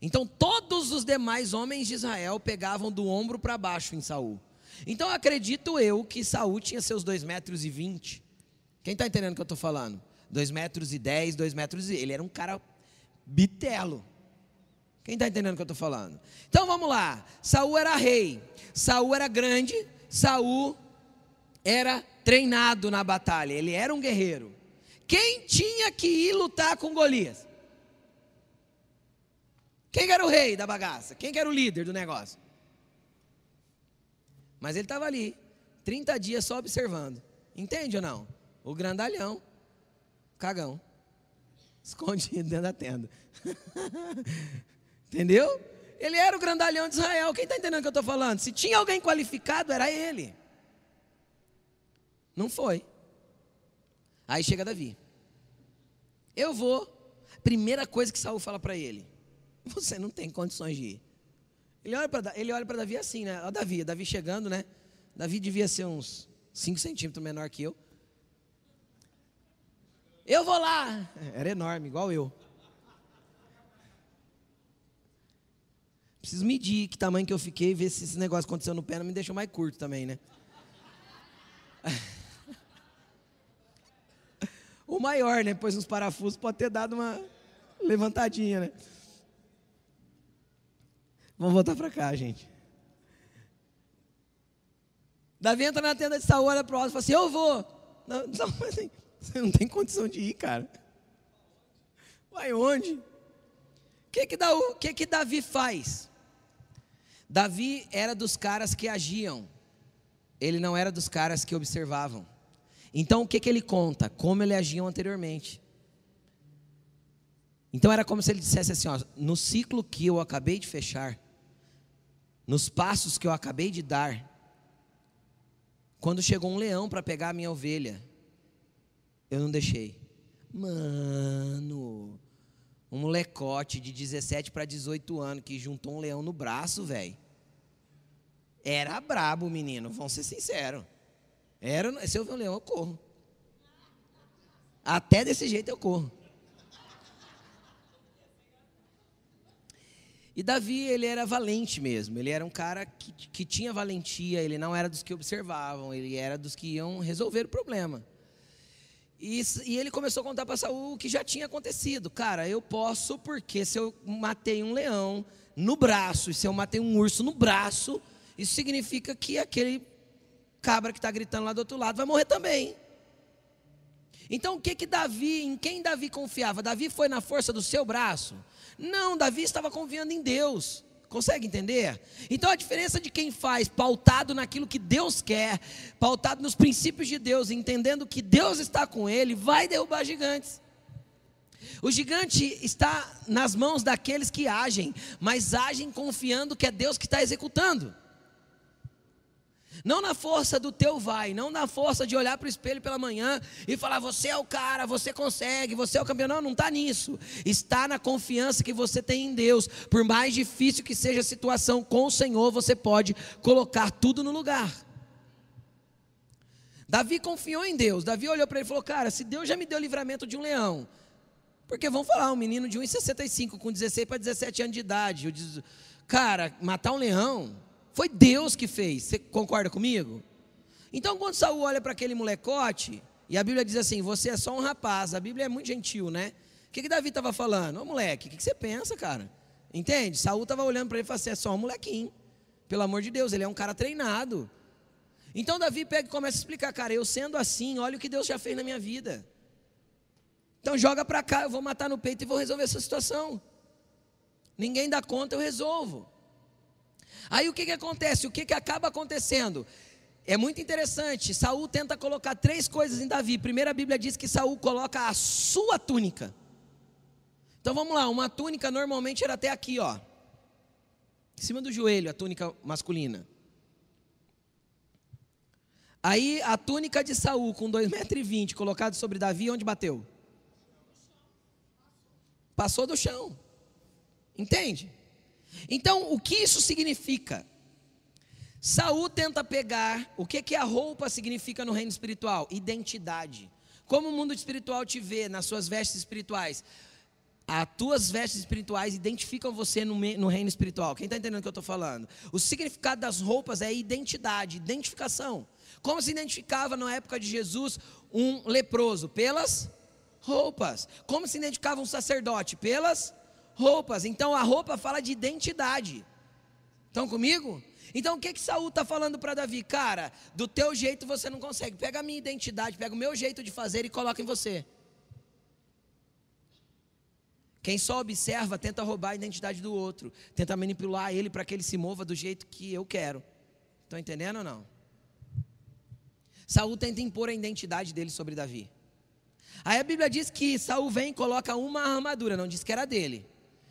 Então todos os demais homens de Israel pegavam do ombro para baixo em Saul. Então acredito eu que Saul tinha seus 2 metros e 20. Quem está entendendo o que eu estou falando? 2 metros e 10, 2 metros e... Ele era um cara bitelo. Quem está entendendo o que eu estou falando? Então vamos lá. Saul era rei. Saul era grande. Saul era treinado na batalha. Ele era um guerreiro. Quem tinha que ir lutar com Golias? Quem era o rei da bagaça? Quem era o líder do negócio? Mas ele estava ali, 30 dias só observando. Entende ou não? O grandalhão, cagão, <laughs> escondido dentro da tenda. <laughs> Entendeu? Ele era o grandalhão de Israel. Quem está entendendo o que eu estou falando? Se tinha alguém qualificado, era ele. Não foi. Aí chega Davi. Eu vou. Primeira coisa que Saul fala para ele: <laughs> Você não tem condições de ir. Ele olha para ele olha para Davi assim, né? Olha Davi, Davi chegando, né? Davi devia ser uns 5 centímetros menor que eu. Eu vou lá. <laughs> Era enorme, igual eu. Preciso medir que tamanho que eu fiquei, ver se esse negócio aconteceu no pé não me deixou mais curto também, né? <laughs> maior, né? Pois uns parafusos pode ter dado uma levantadinha, né? Vamos voltar para cá, gente. Davi entra na tenda de Saul, olha para o e fala assim: Eu vou. Não, <laughs> não, assim, você não tem condição de ir, cara. Vai onde? O que que, que que Davi faz? Davi era dos caras que agiam, ele não era dos caras que observavam. Então o que, que ele conta? Como ele agiam anteriormente. Então era como se ele dissesse assim: ó, no ciclo que eu acabei de fechar, nos passos que eu acabei de dar, quando chegou um leão para pegar a minha ovelha, eu não deixei. Mano, um molecote de 17 para 18 anos que juntou um leão no braço, velho. Era brabo, menino, vamos ser sinceros. Era, se eu ver um leão, eu corro. Até desse jeito eu corro. E Davi, ele era valente mesmo, ele era um cara que, que tinha valentia, ele não era dos que observavam, ele era dos que iam resolver o problema. E, e ele começou a contar para Saul o que já tinha acontecido. Cara, eu posso, porque se eu matei um leão no braço, e se eu matei um urso no braço, isso significa que aquele cabra que está gritando lá do outro lado vai morrer também. Então o que que Davi, em quem Davi confiava? Davi foi na força do seu braço? Não, Davi estava confiando em Deus. Consegue entender? Então a diferença de quem faz pautado naquilo que Deus quer, pautado nos princípios de Deus, entendendo que Deus está com ele, vai derrubar gigantes. O gigante está nas mãos daqueles que agem, mas agem confiando que é Deus que está executando. Não na força do teu vai, não na força de olhar para o espelho pela manhã e falar, você é o cara, você consegue, você é o campeão. Não, não está nisso. Está na confiança que você tem em Deus. Por mais difícil que seja a situação com o Senhor, você pode colocar tudo no lugar. Davi confiou em Deus. Davi olhou para ele e falou: Cara, se Deus já me deu livramento de um leão, porque vamos falar, um menino de 1,65 com 16 para 17 anos de idade, cara, matar um leão, foi Deus que fez. Você concorda comigo? Então, quando Saul olha para aquele molecote, e a Bíblia diz assim: Você é só um rapaz. A Bíblia é muito gentil, né? O que, que Davi estava falando? Ô moleque, o que, que você pensa, cara? Entende? Saul estava olhando para ele e falou assim: É só um molequinho. Pelo amor de Deus, ele é um cara treinado. Então Davi pega e começa a explicar, cara, eu sendo assim, olha o que Deus já fez na minha vida. Então joga para cá, eu vou matar no peito e vou resolver essa situação. Ninguém dá conta, eu resolvo. Aí o que, que acontece? O que, que acaba acontecendo? É muito interessante. Saul tenta colocar três coisas em Davi. Primeiro a Bíblia diz que Saul coloca a sua túnica. Então vamos lá, uma túnica normalmente era até aqui, ó. Em cima do joelho, a túnica masculina. Aí a túnica de Saul com 2,20 metros colocado sobre Davi, onde bateu? Passou do chão. Entende? Então, o que isso significa? Saul tenta pegar o que, que a roupa significa no reino espiritual? Identidade. Como o mundo espiritual te vê nas suas vestes espirituais? As tuas vestes espirituais identificam você no, no reino espiritual. Quem está entendendo o que eu estou falando? O significado das roupas é identidade, identificação. Como se identificava na época de Jesus um leproso? Pelas roupas. Como se identificava um sacerdote? Pelas roupas. Então a roupa fala de identidade. Estão comigo? Então o que que Saul está falando para Davi? Cara, do teu jeito você não consegue. Pega a minha identidade, pega o meu jeito de fazer e coloca em você. Quem só observa tenta roubar a identidade do outro, tenta manipular ele para que ele se mova do jeito que eu quero. Estão entendendo ou não? Saul tenta impor a identidade dele sobre Davi. Aí a Bíblia diz que Saul vem e coloca uma armadura, não diz que era dele.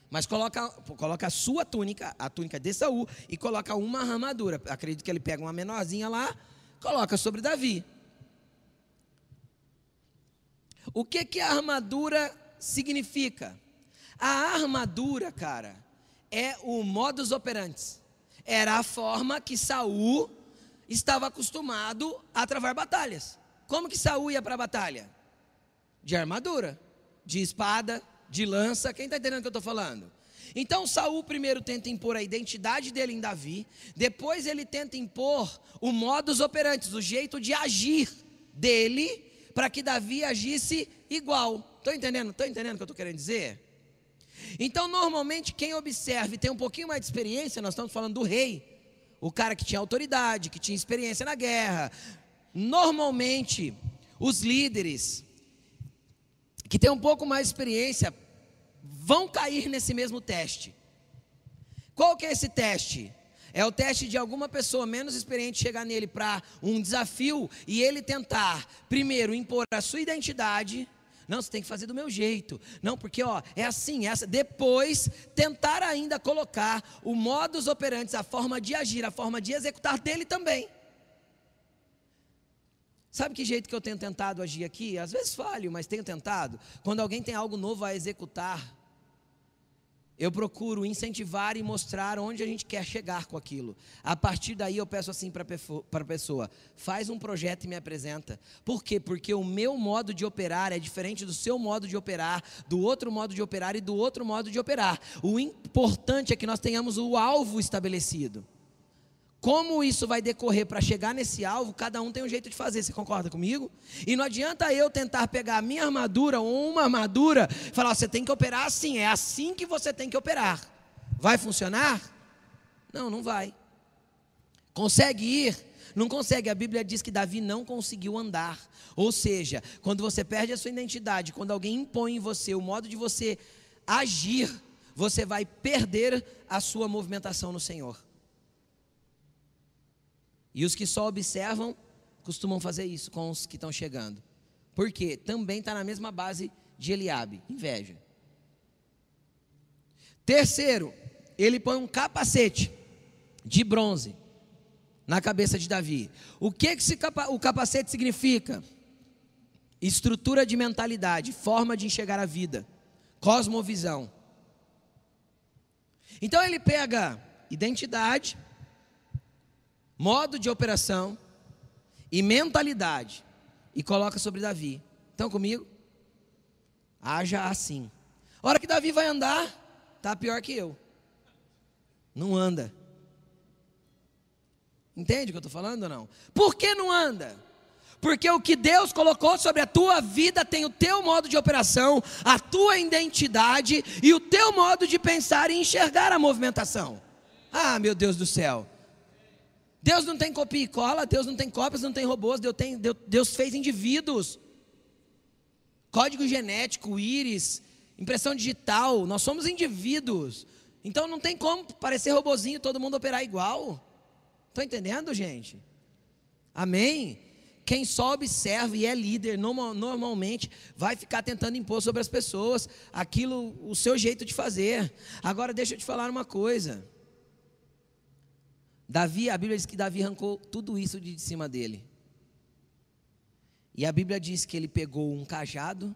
Mas coloca, coloca a sua túnica, a túnica de Saul, e coloca uma armadura. Acredito que ele pega uma menorzinha lá, coloca sobre Davi. O que que a armadura significa? A armadura, cara, é o modus operandi. Era a forma que Saul estava acostumado a travar batalhas. Como que Saul ia para a batalha? De armadura, de espada, de lança. Quem está entendendo o que eu estou falando? Então Saul primeiro tenta impor a identidade dele em Davi, depois ele tenta impor o modus operandi, o jeito de agir dele para que Davi agisse igual. Estou entendendo? Estou entendendo o que eu estou querendo dizer? Então, normalmente, quem observa e tem um pouquinho mais de experiência, nós estamos falando do rei, o cara que tinha autoridade, que tinha experiência na guerra. Normalmente, os líderes que têm um pouco mais de experiência vão cair nesse mesmo teste. Qual que é esse teste? É o teste de alguma pessoa menos experiente chegar nele para um desafio e ele tentar, primeiro, impor a sua identidade. Não, você tem que fazer do meu jeito. Não, porque ó, é assim, é essa. Depois, tentar ainda colocar o modus operandi, a forma de agir, a forma de executar dele também. Sabe que jeito que eu tenho tentado agir aqui? Às vezes falho, mas tenho tentado. Quando alguém tem algo novo a executar, eu procuro incentivar e mostrar onde a gente quer chegar com aquilo. A partir daí eu peço assim para a pessoa: faz um projeto e me apresenta. Por quê? Porque o meu modo de operar é diferente do seu modo de operar, do outro modo de operar e do outro modo de operar. O importante é que nós tenhamos o alvo estabelecido. Como isso vai decorrer para chegar nesse alvo, cada um tem um jeito de fazer, você concorda comigo? E não adianta eu tentar pegar a minha armadura ou uma armadura e falar, você tem que operar assim, é assim que você tem que operar. Vai funcionar? Não, não vai. Consegue ir? Não consegue. A Bíblia diz que Davi não conseguiu andar. Ou seja, quando você perde a sua identidade, quando alguém impõe em você o modo de você agir, você vai perder a sua movimentação no Senhor. E os que só observam costumam fazer isso com os que estão chegando. Porque também está na mesma base de Eliabe, inveja. Terceiro, ele põe um capacete de bronze na cabeça de Davi. O que, que esse capa o capacete significa? Estrutura de mentalidade, forma de enxergar a vida, cosmovisão. Então ele pega identidade, modo de operação e mentalidade e coloca sobre Davi. Estão comigo? Haja assim. A hora que Davi vai andar, tá pior que eu. Não anda. Entende o que eu estou falando ou não? Por que não anda? Porque o que Deus colocou sobre a tua vida tem o teu modo de operação, a tua identidade e o teu modo de pensar e enxergar a movimentação. Ah, meu Deus do céu. Deus não tem copia e cola, Deus não tem cópias, não tem robôs, Deus, tem, Deus fez indivíduos. Código genético, íris, impressão digital, nós somos indivíduos. Então não tem como parecer robozinho, todo mundo operar igual. Estão entendendo, gente? Amém? Quem só observa e é líder, normalmente vai ficar tentando impor sobre as pessoas aquilo, o seu jeito de fazer. Agora deixa eu te falar uma coisa. Davi, a Bíblia diz que Davi arrancou tudo isso de cima dele. E a Bíblia diz que ele pegou um cajado,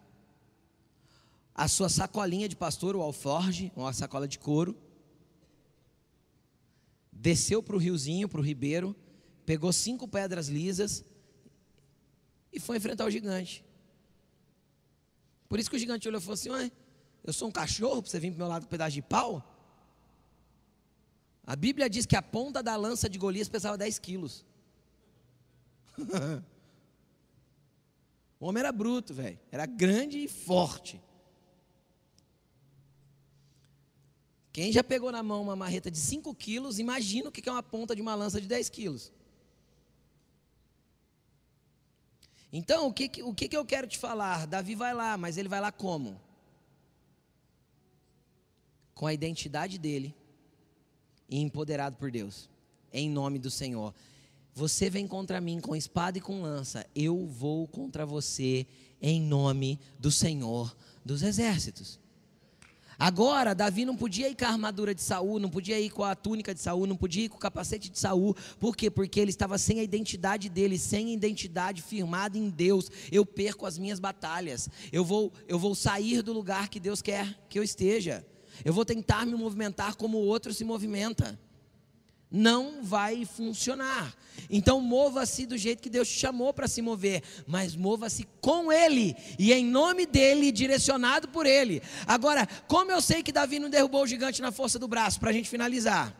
a sua sacolinha de pastor, o alforge, uma sacola de couro, desceu para o riozinho, para o ribeiro, pegou cinco pedras lisas e foi enfrentar o gigante. Por isso que o gigante olhou e falou assim: Ué, eu sou um cachorro para você vir para o meu lado com um pedaço de pau? A Bíblia diz que a ponta da lança de Golias pesava 10 quilos. <laughs> o homem era bruto, velho. Era grande e forte. Quem já pegou na mão uma marreta de 5 quilos, imagina o que é uma ponta de uma lança de 10 quilos. Então, o que, o que eu quero te falar? Davi vai lá, mas ele vai lá como? Com a identidade dele, e empoderado por Deus, em nome do Senhor. Você vem contra mim com espada e com lança, eu vou contra você em nome do Senhor dos exércitos. Agora, Davi não podia ir com a armadura de Saul, não podia ir com a túnica de Saul, não podia ir com o capacete de Saul. Por quê? Porque ele estava sem a identidade dele, sem a identidade firmada em Deus. Eu perco as minhas batalhas. Eu vou, eu vou sair do lugar que Deus quer que eu esteja. Eu vou tentar me movimentar como o outro se movimenta. Não vai funcionar. Então mova-se do jeito que Deus te chamou para se mover, mas mova-se com Ele e em nome dele, direcionado por Ele. Agora, como eu sei que Davi não derrubou o gigante na força do braço, para a gente finalizar?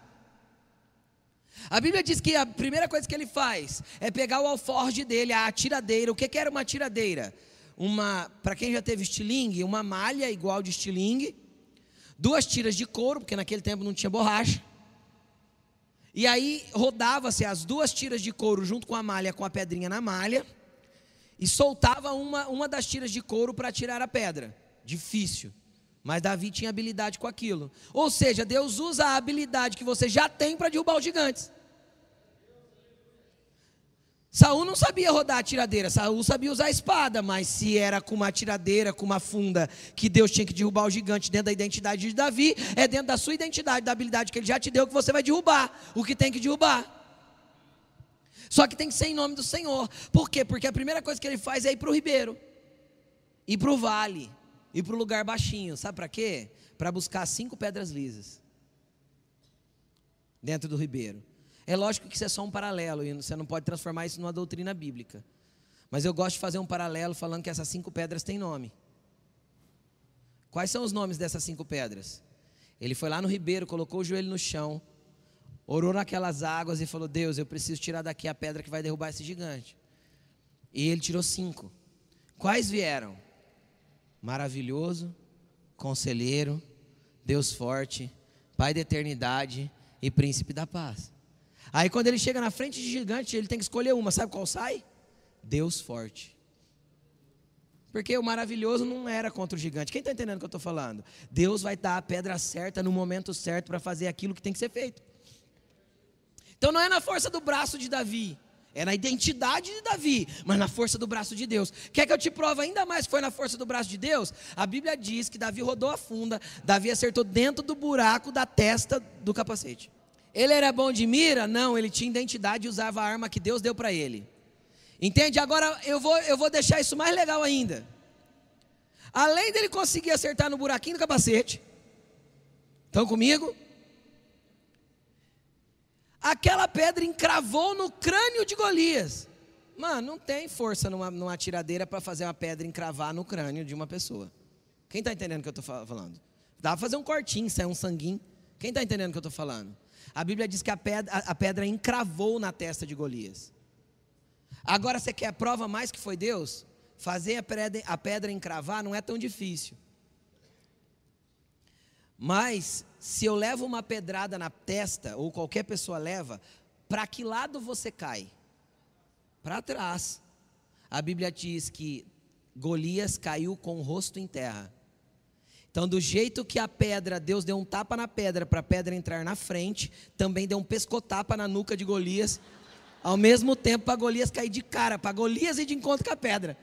A Bíblia diz que a primeira coisa que ele faz é pegar o alforge dele, a tiradeira. O que, que era uma tiradeira? Uma, para quem já teve estilingue, uma malha igual de estilingue, duas tiras de couro, porque naquele tempo não tinha borracha. E aí rodava-se as duas tiras de couro junto com a malha, com a pedrinha na malha, e soltava uma, uma das tiras de couro para tirar a pedra. Difícil. Mas Davi tinha habilidade com aquilo. Ou seja, Deus usa a habilidade que você já tem para derrubar os gigantes. Saul não sabia rodar a tiradeira, Saul sabia usar a espada, mas se era com uma tiradeira, com uma funda, que Deus tinha que derrubar o gigante dentro da identidade de Davi, é dentro da sua identidade, da habilidade que ele já te deu, que você vai derrubar o que tem que derrubar. Só que tem que ser em nome do Senhor. Por quê? Porque a primeira coisa que ele faz é ir para o ribeiro, ir para o vale, ir para o lugar baixinho. Sabe para quê? Para buscar cinco pedras lisas dentro do ribeiro. É lógico que isso é só um paralelo e você não pode transformar isso numa doutrina bíblica. Mas eu gosto de fazer um paralelo falando que essas cinco pedras têm nome. Quais são os nomes dessas cinco pedras? Ele foi lá no ribeiro, colocou o joelho no chão, orou naquelas águas e falou: Deus, eu preciso tirar daqui a pedra que vai derrubar esse gigante. E ele tirou cinco. Quais vieram? Maravilhoso, Conselheiro, Deus forte, Pai da eternidade e Príncipe da paz. Aí quando ele chega na frente de gigante, ele tem que escolher uma, sabe qual sai? Deus forte. Porque o maravilhoso não era contra o gigante. Quem está entendendo o que eu estou falando? Deus vai dar a pedra certa no momento certo para fazer aquilo que tem que ser feito. Então não é na força do braço de Davi, é na identidade de Davi, mas na força do braço de Deus. Quer que eu te prove ainda mais que foi na força do braço de Deus? A Bíblia diz que Davi rodou a funda, Davi acertou dentro do buraco da testa do capacete. Ele era bom de mira? Não, ele tinha identidade e usava a arma que Deus deu para ele. Entende? Agora eu vou, eu vou deixar isso mais legal ainda. Além dele conseguir acertar no buraquinho do capacete, estão comigo? Aquela pedra encravou no crânio de Golias. Mano, não tem força numa, numa tiradeira para fazer uma pedra encravar no crânio de uma pessoa. Quem está entendendo o que eu estou falando? Dá para fazer um cortinho, sair um sanguinho. Quem está entendendo o que eu estou falando? A Bíblia diz que a pedra, a pedra encravou na testa de Golias. Agora você quer a prova mais que foi Deus? Fazer a pedra, a pedra encravar não é tão difícil. Mas se eu levo uma pedrada na testa, ou qualquer pessoa leva, para que lado você cai? Para trás. A Bíblia diz que Golias caiu com o rosto em terra. Então, do jeito que a pedra, Deus deu um tapa na pedra para a pedra entrar na frente, também deu um pescotapa na nuca de Golias, ao mesmo tempo para Golias cair de cara, para Golias ir de encontro com a pedra.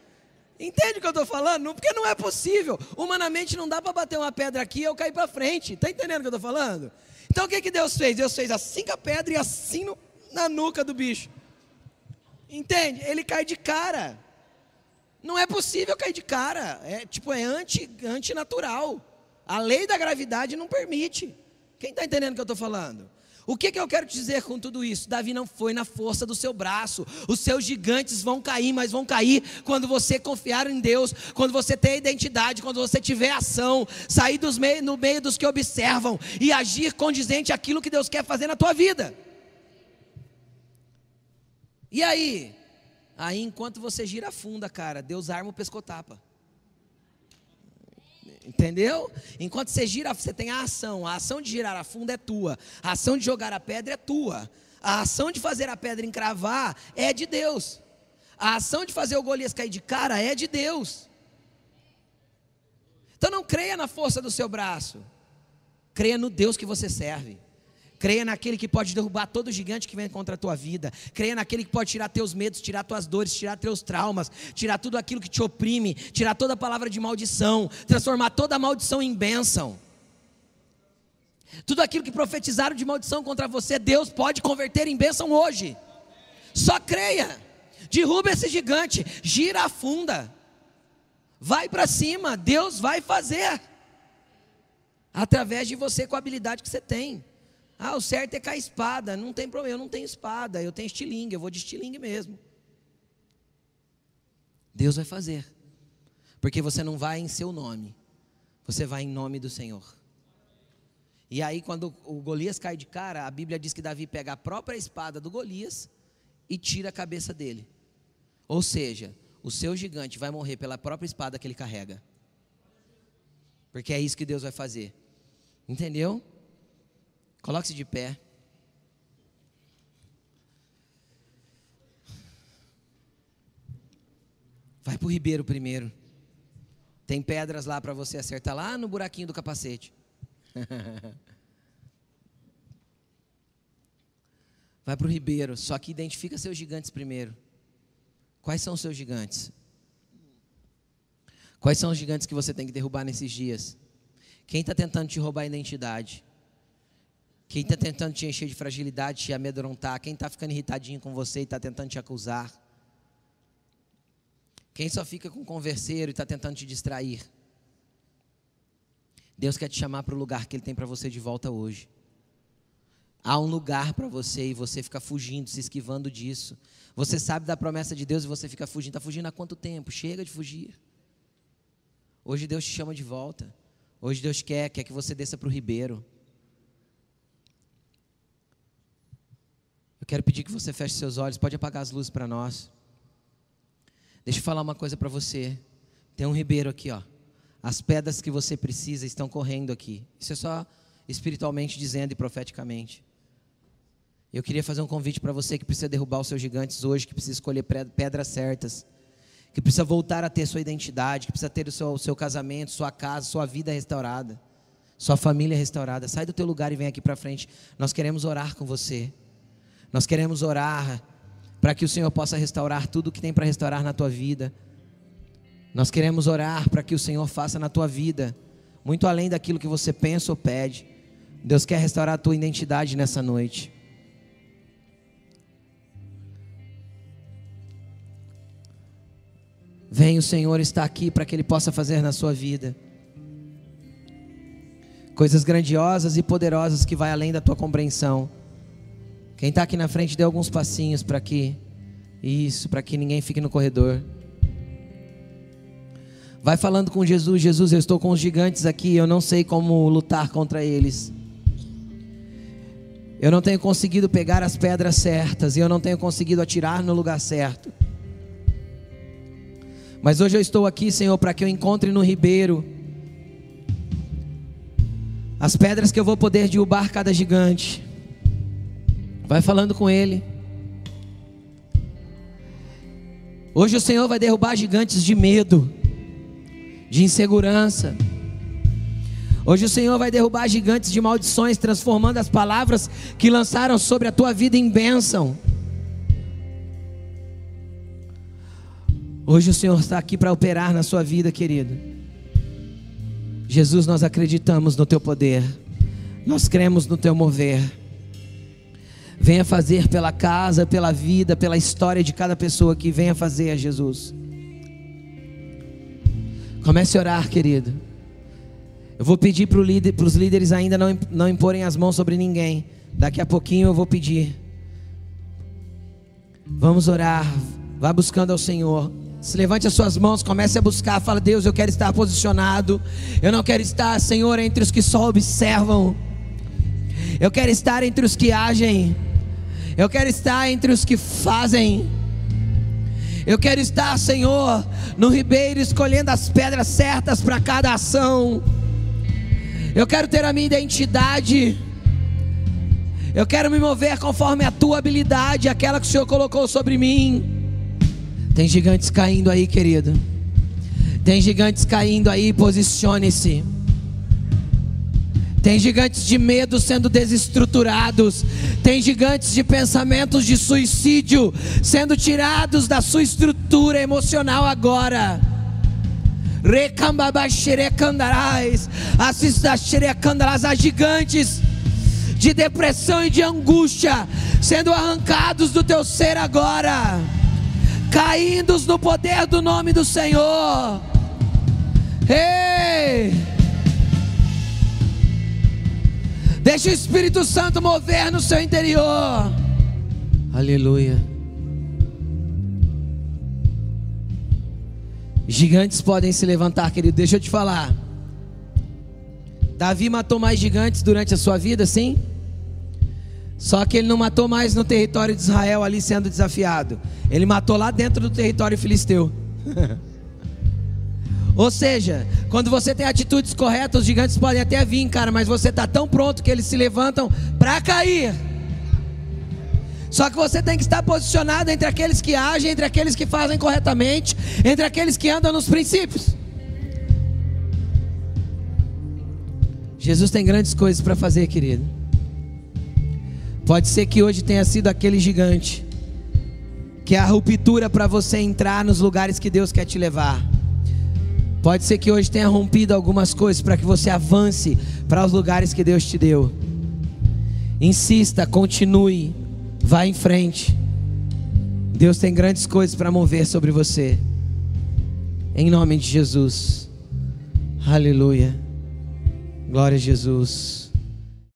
Entende o que eu estou falando? Porque não é possível. Humanamente não dá para bater uma pedra aqui e eu cair para frente. Está entendendo o que eu estou falando? Então o que, que Deus fez? Deus fez assim com a pedra e assim no, na nuca do bicho. Entende? Ele cai de cara. Não é possível cair de cara. É tipo, é anti, antinatural. A lei da gravidade não permite. Quem está entendendo o que eu estou falando? O que, que eu quero te dizer com tudo isso? Davi não foi na força do seu braço. Os seus gigantes vão cair, mas vão cair quando você confiar em Deus, quando você ter identidade, quando você tiver ação, sair dos no meio dos que observam e agir condizente àquilo que Deus quer fazer na tua vida. E aí? Aí, enquanto você gira a funda, cara, Deus arma o pescotapa. Entendeu? Enquanto você gira, você tem a ação. A ação de girar a funda é tua. A ação de jogar a pedra é tua. A ação de fazer a pedra encravar é de Deus. A ação de fazer o Golias cair de cara é de Deus. Então não creia na força do seu braço. Creia no Deus que você serve. Creia naquele que pode derrubar todo gigante que vem contra a tua vida. Creia naquele que pode tirar teus medos, tirar tuas dores, tirar teus traumas, tirar tudo aquilo que te oprime, tirar toda palavra de maldição, transformar toda maldição em bênção. Tudo aquilo que profetizaram de maldição contra você, Deus pode converter em bênção hoje. Só creia. Derruba esse gigante, gira a funda. Vai para cima, Deus vai fazer. Através de você com a habilidade que você tem. Ah, o certo é com a espada. Não tem problema, eu não tenho espada, eu tenho estilingue, eu vou de estilingue mesmo. Deus vai fazer. Porque você não vai em seu nome, você vai em nome do Senhor. E aí, quando o Golias cai de cara, a Bíblia diz que Davi pega a própria espada do Golias e tira a cabeça dele. Ou seja, o seu gigante vai morrer pela própria espada que ele carrega. Porque é isso que Deus vai fazer. Entendeu? Coloque-se de pé. Vai para o Ribeiro primeiro. Tem pedras lá para você acertar lá no buraquinho do capacete. <laughs> Vai para o Ribeiro, só que identifica seus gigantes primeiro. Quais são os seus gigantes? Quais são os gigantes que você tem que derrubar nesses dias? Quem está tentando te roubar a identidade? Quem está tentando te encher de fragilidade, te amedrontar? Quem está ficando irritadinho com você e está tentando te acusar? Quem só fica com converseiro e está tentando te distrair? Deus quer te chamar para o lugar que Ele tem para você de volta hoje. Há um lugar para você e você fica fugindo, se esquivando disso. Você sabe da promessa de Deus e você fica fugindo. Está fugindo há quanto tempo? Chega de fugir. Hoje Deus te chama de volta. Hoje Deus quer, quer que você desça para o ribeiro. Eu quero pedir que você feche seus olhos. Pode apagar as luzes para nós. Deixa eu falar uma coisa para você. Tem um ribeiro aqui, ó. As pedras que você precisa estão correndo aqui. Isso é só espiritualmente dizendo e profeticamente. Eu queria fazer um convite para você que precisa derrubar os seus gigantes hoje, que precisa escolher pedras certas, que precisa voltar a ter sua identidade, que precisa ter o seu, o seu casamento, sua casa, sua vida restaurada, sua família restaurada. Sai do teu lugar e vem aqui para frente. Nós queremos orar com você. Nós queremos orar para que o Senhor possa restaurar tudo o que tem para restaurar na tua vida. Nós queremos orar para que o Senhor faça na tua vida muito além daquilo que você pensa ou pede. Deus quer restaurar a tua identidade nessa noite. Vem, o Senhor está aqui para que Ele possa fazer na sua vida coisas grandiosas e poderosas que vai além da tua compreensão. Quem está aqui na frente, dê alguns passinhos para que isso, para que ninguém fique no corredor. Vai falando com Jesus, Jesus, eu estou com os gigantes aqui, eu não sei como lutar contra eles. Eu não tenho conseguido pegar as pedras certas e eu não tenho conseguido atirar no lugar certo. Mas hoje eu estou aqui, Senhor, para que eu encontre no ribeiro as pedras que eu vou poder derrubar cada gigante. Vai falando com Ele. Hoje o Senhor vai derrubar gigantes de medo, de insegurança. Hoje o Senhor vai derrubar gigantes de maldições, transformando as palavras que lançaram sobre a tua vida em bênção. Hoje o Senhor está aqui para operar na sua vida, querido. Jesus, nós acreditamos no teu poder, nós cremos no teu mover. Venha fazer pela casa, pela vida, pela história de cada pessoa que venha fazer, Jesus. Comece a orar, querido. Eu vou pedir para líder, os líderes ainda não, não imporem as mãos sobre ninguém. Daqui a pouquinho eu vou pedir. Vamos orar. Vá buscando ao Senhor. Se levante as suas mãos, comece a buscar. Fala, Deus, eu quero estar posicionado. Eu não quero estar, Senhor, entre os que só observam. Eu quero estar entre os que agem. Eu quero estar entre os que fazem. Eu quero estar, Senhor, no ribeiro, escolhendo as pedras certas para cada ação. Eu quero ter a minha identidade. Eu quero me mover conforme a tua habilidade, aquela que o Senhor colocou sobre mim. Tem gigantes caindo aí, querido. Tem gigantes caindo aí, posicione-se. Tem gigantes de medo sendo desestruturados. Tem gigantes de pensamentos de suicídio sendo tirados da sua estrutura emocional agora. Há gigantes de depressão e de angústia sendo arrancados do teu ser agora, caindo no poder do nome do Senhor. Ei! Deixa o Espírito Santo mover no seu interior. Aleluia. Gigantes podem se levantar, querido. Deixa eu te falar. Davi matou mais gigantes durante a sua vida, sim? Só que ele não matou mais no território de Israel ali sendo desafiado. Ele matou lá dentro do território filisteu. <laughs> Ou seja, quando você tem atitudes corretas, os gigantes podem até vir, cara, mas você está tão pronto que eles se levantam para cair. Só que você tem que estar posicionado entre aqueles que agem, entre aqueles que fazem corretamente, entre aqueles que andam nos princípios. Jesus tem grandes coisas para fazer, querido. Pode ser que hoje tenha sido aquele gigante, que é a ruptura para você entrar nos lugares que Deus quer te levar. Pode ser que hoje tenha rompido algumas coisas para que você avance para os lugares que Deus te deu. Insista, continue, vá em frente. Deus tem grandes coisas para mover sobre você. Em nome de Jesus. Aleluia. Glória a Jesus.